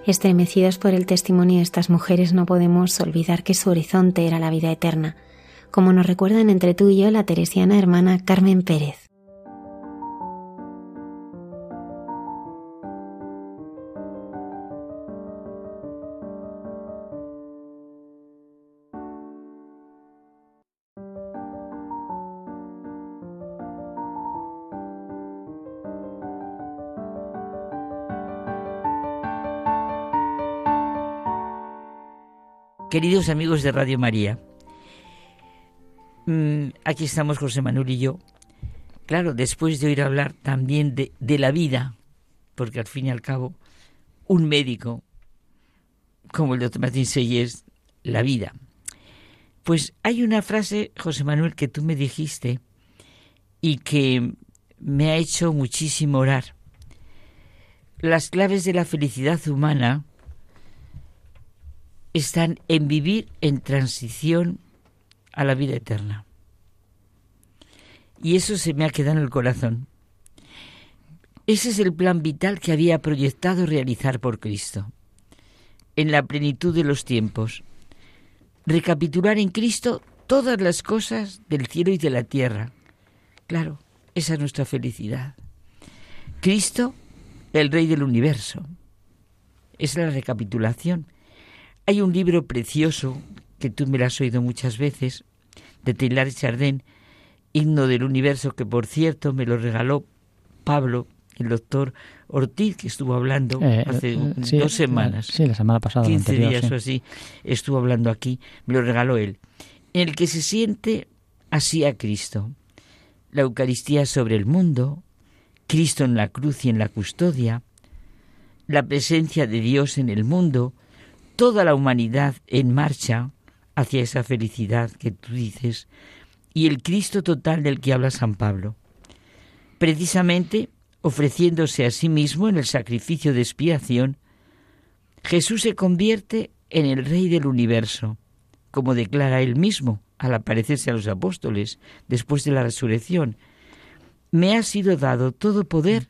Estremecidos por el testimonio de estas mujeres no podemos olvidar que su horizonte era la vida eterna, como nos recuerdan entre tú y yo la teresiana hermana Carmen Pérez. Queridos amigos de Radio María, mm, aquí estamos José Manuel y yo. Claro, después de oír hablar también de, la vida, porque al fin y al cabo, un médico como el doctor Martín es la vida. Pues hay una frase, José Manuel, que tú me dijiste y que me ha hecho muchísimo orar. Las claves de la felicidad humana están en vivir en transición a la vida eterna. Y eso se me ha quedado en el corazón. Ese es el plan vital que había proyectado realizar por Cristo. En la plenitud de los tiempos. Recapitular en Cristo todas las cosas del cielo y de la tierra. Claro, esa es nuestra felicidad. Cristo, el Rey del universo. Es la recapitulación hay un libro precioso que tú me lo has oído muchas veces, de Taylor Chardin, Himno del Universo, que por cierto me lo regaló Pablo, el doctor Ortiz, que estuvo hablando eh, hace eh, dos semanas. Sí, la semana pasada. 15 días o así, estuvo hablando aquí, me lo regaló él, en el que se siente así a Cristo. La Eucaristía sobre el mundo, Cristo en la cruz y en la custodia, la presencia de Dios en el mundo, toda la humanidad en marcha hacia esa felicidad que tú dices y el Cristo total del que habla San Pablo. Precisamente ofreciéndose a sí mismo en el sacrificio de expiación, Jesús se convierte en el Rey del universo, como declara él mismo al aparecerse a los apóstoles después de la resurrección. Me ha sido dado todo poder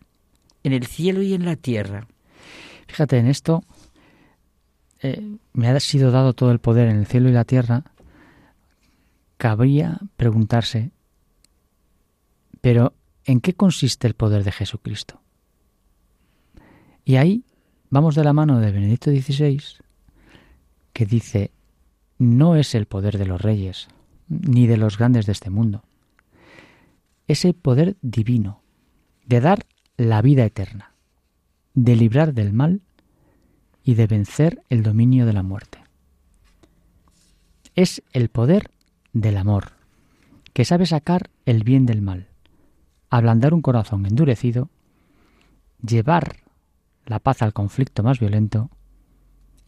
en el cielo y en la tierra. Fíjate en esto, eh, me ha sido dado todo el poder en el cielo y la tierra, cabría preguntarse, pero ¿en qué consiste el poder de Jesucristo? Y ahí vamos de la mano de Benedicto XVI, que dice, no es el poder de los reyes, ni de los grandes de este mundo. Es el poder divino, de dar la vida eterna, de librar del mal y de vencer el dominio de la muerte. Es el poder del amor, que sabe sacar el bien del mal, ablandar un corazón endurecido, llevar la paz al conflicto más violento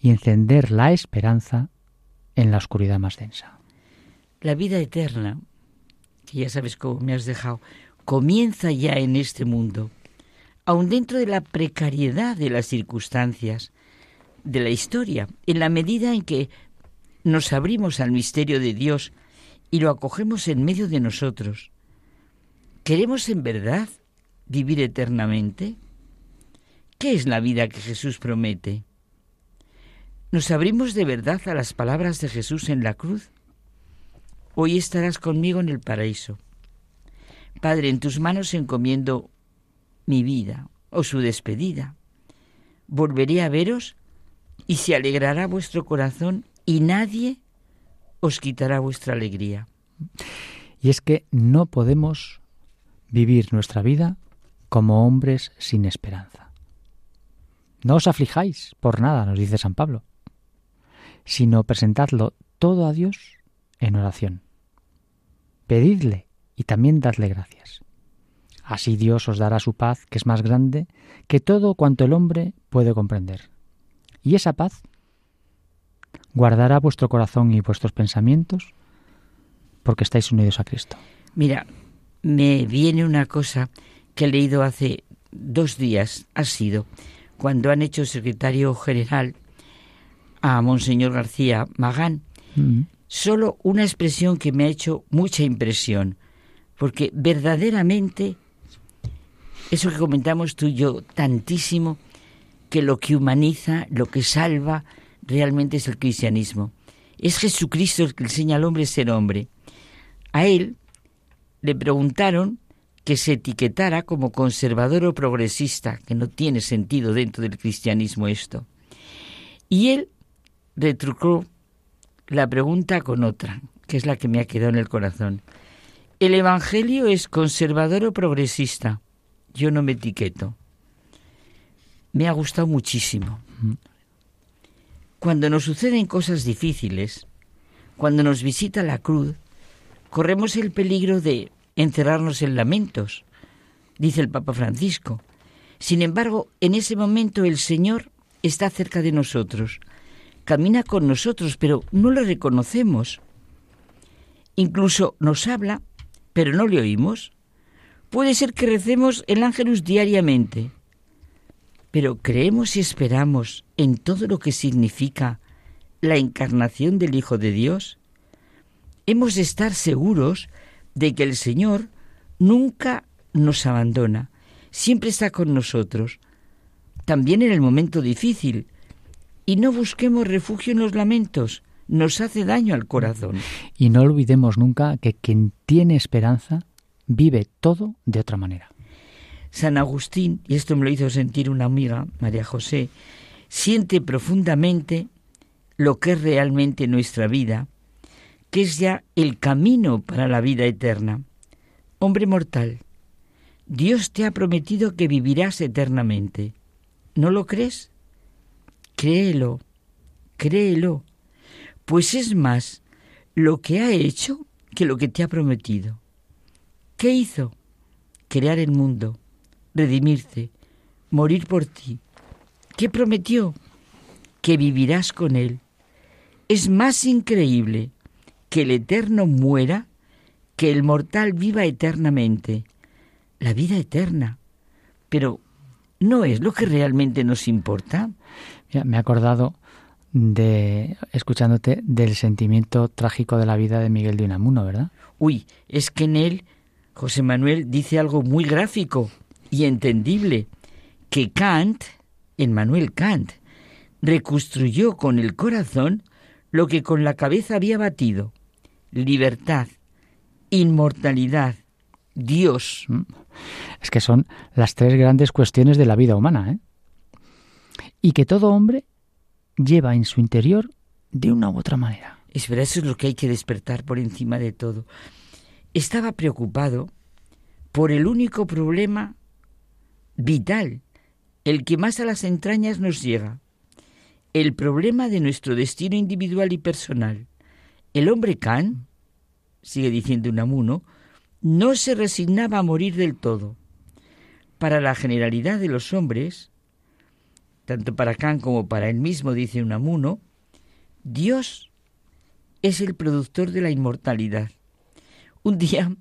y encender la esperanza en la oscuridad más densa. La vida eterna, que ya sabes cómo me has dejado, comienza ya en este mundo, aun dentro de la precariedad de las circunstancias, de la historia, en la medida en que nos abrimos al misterio de Dios y lo acogemos en medio de nosotros. ¿Queremos en verdad vivir eternamente? ¿Qué es la vida que Jesús promete? ¿Nos abrimos de verdad a las palabras de Jesús en la cruz? Hoy estarás conmigo en el paraíso. Padre, en tus manos encomiendo mi vida o su despedida. Volveré a veros y se alegrará vuestro corazón y nadie os quitará vuestra alegría. Y es que no podemos vivir nuestra vida como hombres sin esperanza. No os aflijáis por nada, nos dice San Pablo, sino presentadlo todo a Dios en oración. Pedidle y también dadle gracias. Así Dios os dará su paz, que es más grande que todo cuanto el hombre puede comprender. Y esa paz guardará vuestro corazón y vuestros pensamientos porque estáis unidos a Cristo. Mira, me viene una cosa que he leído hace dos días, ha sido cuando han hecho secretario general a Monseñor García Magán. Mm. Solo una expresión que me ha hecho mucha impresión, porque verdaderamente eso que comentamos tú y yo tantísimo, que lo que humaniza, lo que salva, realmente es el cristianismo. Es Jesucristo el que enseña al hombre a ser hombre. A él le preguntaron que se etiquetara como conservador o progresista, que no tiene sentido dentro del cristianismo esto. Y él retrucó la pregunta con otra, que es la que me ha quedado en el corazón. ¿El Evangelio es conservador o progresista? Yo no me etiqueto. Me ha gustado muchísimo. Cuando nos suceden cosas difíciles, cuando nos visita la cruz, corremos el peligro de encerrarnos en lamentos, dice el Papa Francisco. Sin embargo, en ese momento el Señor está cerca de nosotros, camina con nosotros, pero no lo reconocemos. Incluso nos habla, pero no le oímos. Puede ser que recemos el ángelus diariamente, pero creemos y esperamos en todo lo que significa la encarnación del Hijo de Dios. Hemos de estar seguros de que el Señor nunca nos abandona, siempre está con nosotros, también en el momento difícil. Y no busquemos refugio en los lamentos, nos hace daño al corazón. Y no olvidemos nunca que quien tiene esperanza vive todo de otra manera. San Agustín, y esto me lo hizo sentir una amiga, María José, siente profundamente lo que es realmente nuestra vida que es ya el camino para la vida eterna. Hombre mortal, Dios te ha prometido que vivirás eternamente. ¿No lo crees? Créelo, créelo, pues es más lo que ha hecho que lo que te ha prometido. ¿Qué hizo? Crear el mundo, redimirte, morir por ti. ¿Qué prometió? Que vivirás con Él. Es más increíble que el eterno muera, que el mortal viva eternamente. La vida eterna. Pero ¿no es lo que realmente nos importa? me he acordado de, escuchándote, del sentimiento trágico de la vida de Miguel de Unamuno, ¿verdad? Uy, es que en él José Manuel dice algo muy gráfico y entendible, que Kant, en Manuel Kant, reconstruyó con el corazón lo que con la cabeza había batido libertad, inmortalidad, Dios. ¿Mm? Es que son las tres grandes cuestiones de la vida humana, ¿eh? Y que todo hombre lleva en su interior de una u otra manera. Es verdad, eso es lo que hay que despertar por encima de todo. Estaba preocupado por el único problema vital, el que más a las entrañas nos llega, el problema de nuestro destino individual y personal. El hombre Can, sigue diciendo Unamuno, no se resignaba a morir del todo. Para la generalidad de los hombres, tanto para Kant como para él mismo, dice Unamuno, Dios es el productor de la inmortalidad. Un día,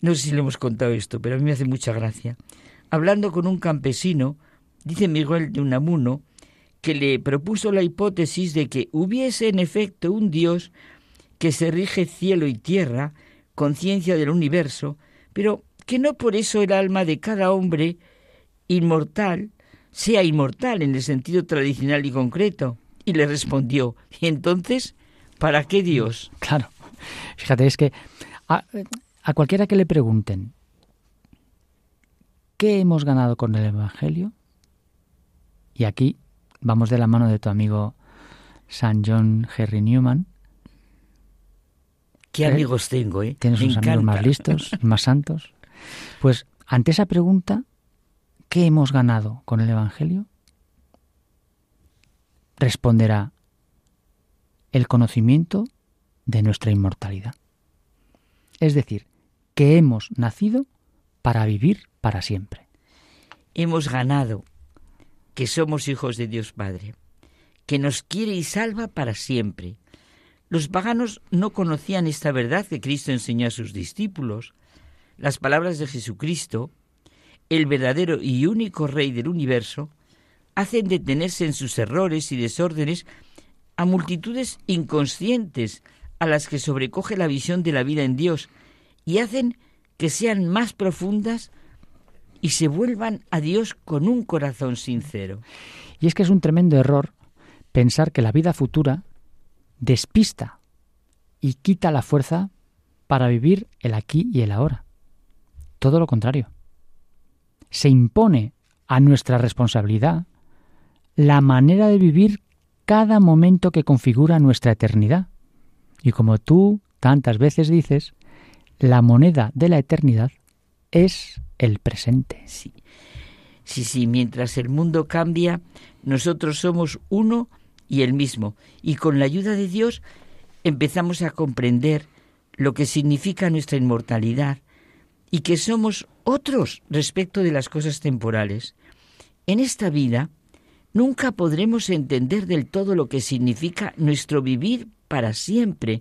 no sé si le hemos contado esto, pero a mí me hace mucha gracia. Hablando con un campesino, dice Miguel de Unamuno, que le propuso la hipótesis de que hubiese en efecto un Dios que se rige cielo y tierra, conciencia del universo, pero que no por eso el alma de cada hombre inmortal sea inmortal en el sentido tradicional y concreto. Y le respondió, ¿y entonces para qué Dios? Claro, fíjate, es que a, a cualquiera que le pregunten, ¿qué hemos ganado con el Evangelio? Y aquí vamos de la mano de tu amigo San John Henry Newman, ¿Qué amigos tengo, eh? Tienes unos amigos más listos más santos. Pues ante esa pregunta, ¿qué hemos ganado con el Evangelio? Responderá el conocimiento de nuestra inmortalidad. Es decir, que hemos nacido para vivir para siempre. Hemos ganado que somos hijos de Dios Padre, que nos quiere y salva para siempre, los paganos no conocían esta verdad que Cristo enseñó a sus discípulos. Las palabras de Jesucristo, el verdadero y único Rey del universo, hacen detenerse en sus errores y desórdenes a multitudes inconscientes a las que sobrecoge la visión de la vida en Dios y hacen que sean más profundas y se vuelvan a Dios con un corazón sincero. Y es que es un tremendo error pensar que la vida futura despista y quita la fuerza para vivir el aquí y el ahora. Todo lo contrario. Se impone a nuestra responsabilidad la manera de vivir cada momento que configura nuestra eternidad. Y como tú tantas veces dices, la moneda de la eternidad es el presente. Sí, sí, sí, mientras el mundo cambia, nosotros somos uno y el mismo. Y con la ayuda de Dios empezamos a comprender lo que significa nuestra inmortalidad y que somos otros respecto de las cosas temporales. En esta vida nunca podremos entender del todo lo que significa nuestro vivir para siempre,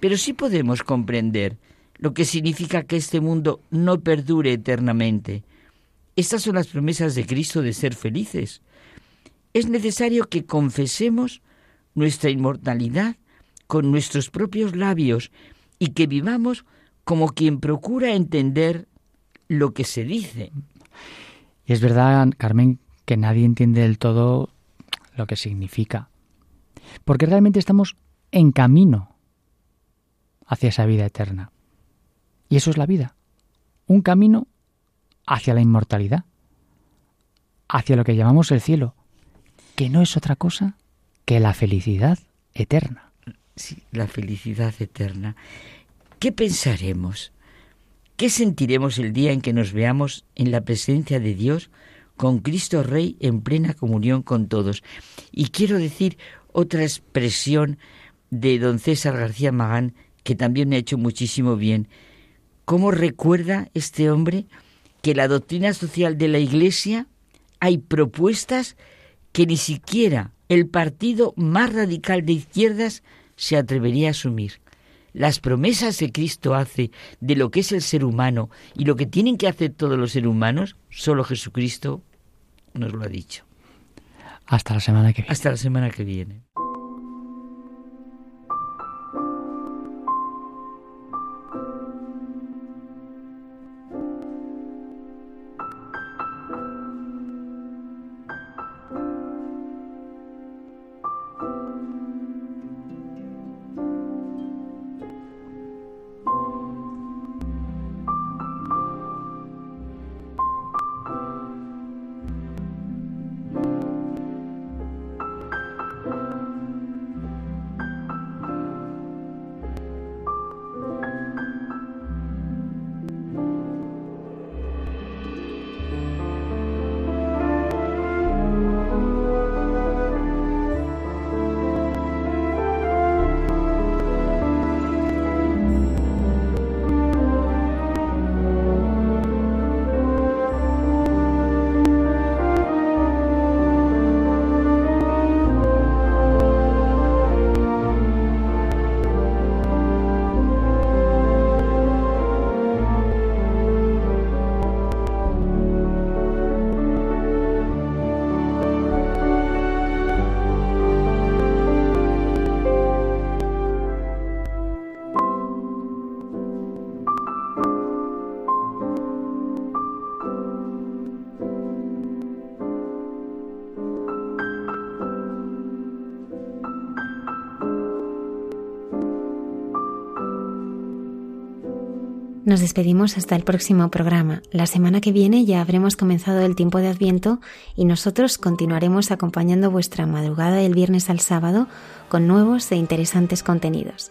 pero sí podemos comprender lo que significa que este mundo no perdure eternamente. Estas son las promesas de Cristo de ser felices es necesario que confesemos nuestra inmortalidad con nuestros propios labios y que vivamos como quien procura entender lo que se dice. Y es verdad, Carmen, que nadie entiende del todo lo que significa. Porque realmente estamos en camino hacia esa vida eterna. Y eso es la vida. Un camino hacia la inmortalidad, hacia lo que llamamos el cielo, que no es otra cosa que la felicidad eterna. Sí, la felicidad eterna. ¿Qué pensaremos? ¿Qué sentiremos el día en que nos veamos en la presencia de Dios con Cristo Rey en plena comunión con todos? Y quiero decir otra expresión de don César García Magán que también me ha hecho muchísimo bien. ¿Cómo recuerda este hombre que la doctrina social de la Iglesia hay propuestas que ni siquiera el partido más radical de izquierdas se atrevería a asumir. Las promesas que Cristo hace de lo que es el ser humano y lo que tienen que hacer todos los seres humanos, solo Jesucristo nos lo ha dicho. Hasta la semana que viene. Hasta la semana que viene. Nos despedimos hasta el próximo programa. La semana que viene ya habremos comenzado el tiempo de Adviento y nosotros continuaremos acompañando vuestra madrugada del viernes al sábado con nuevos e interesantes contenidos.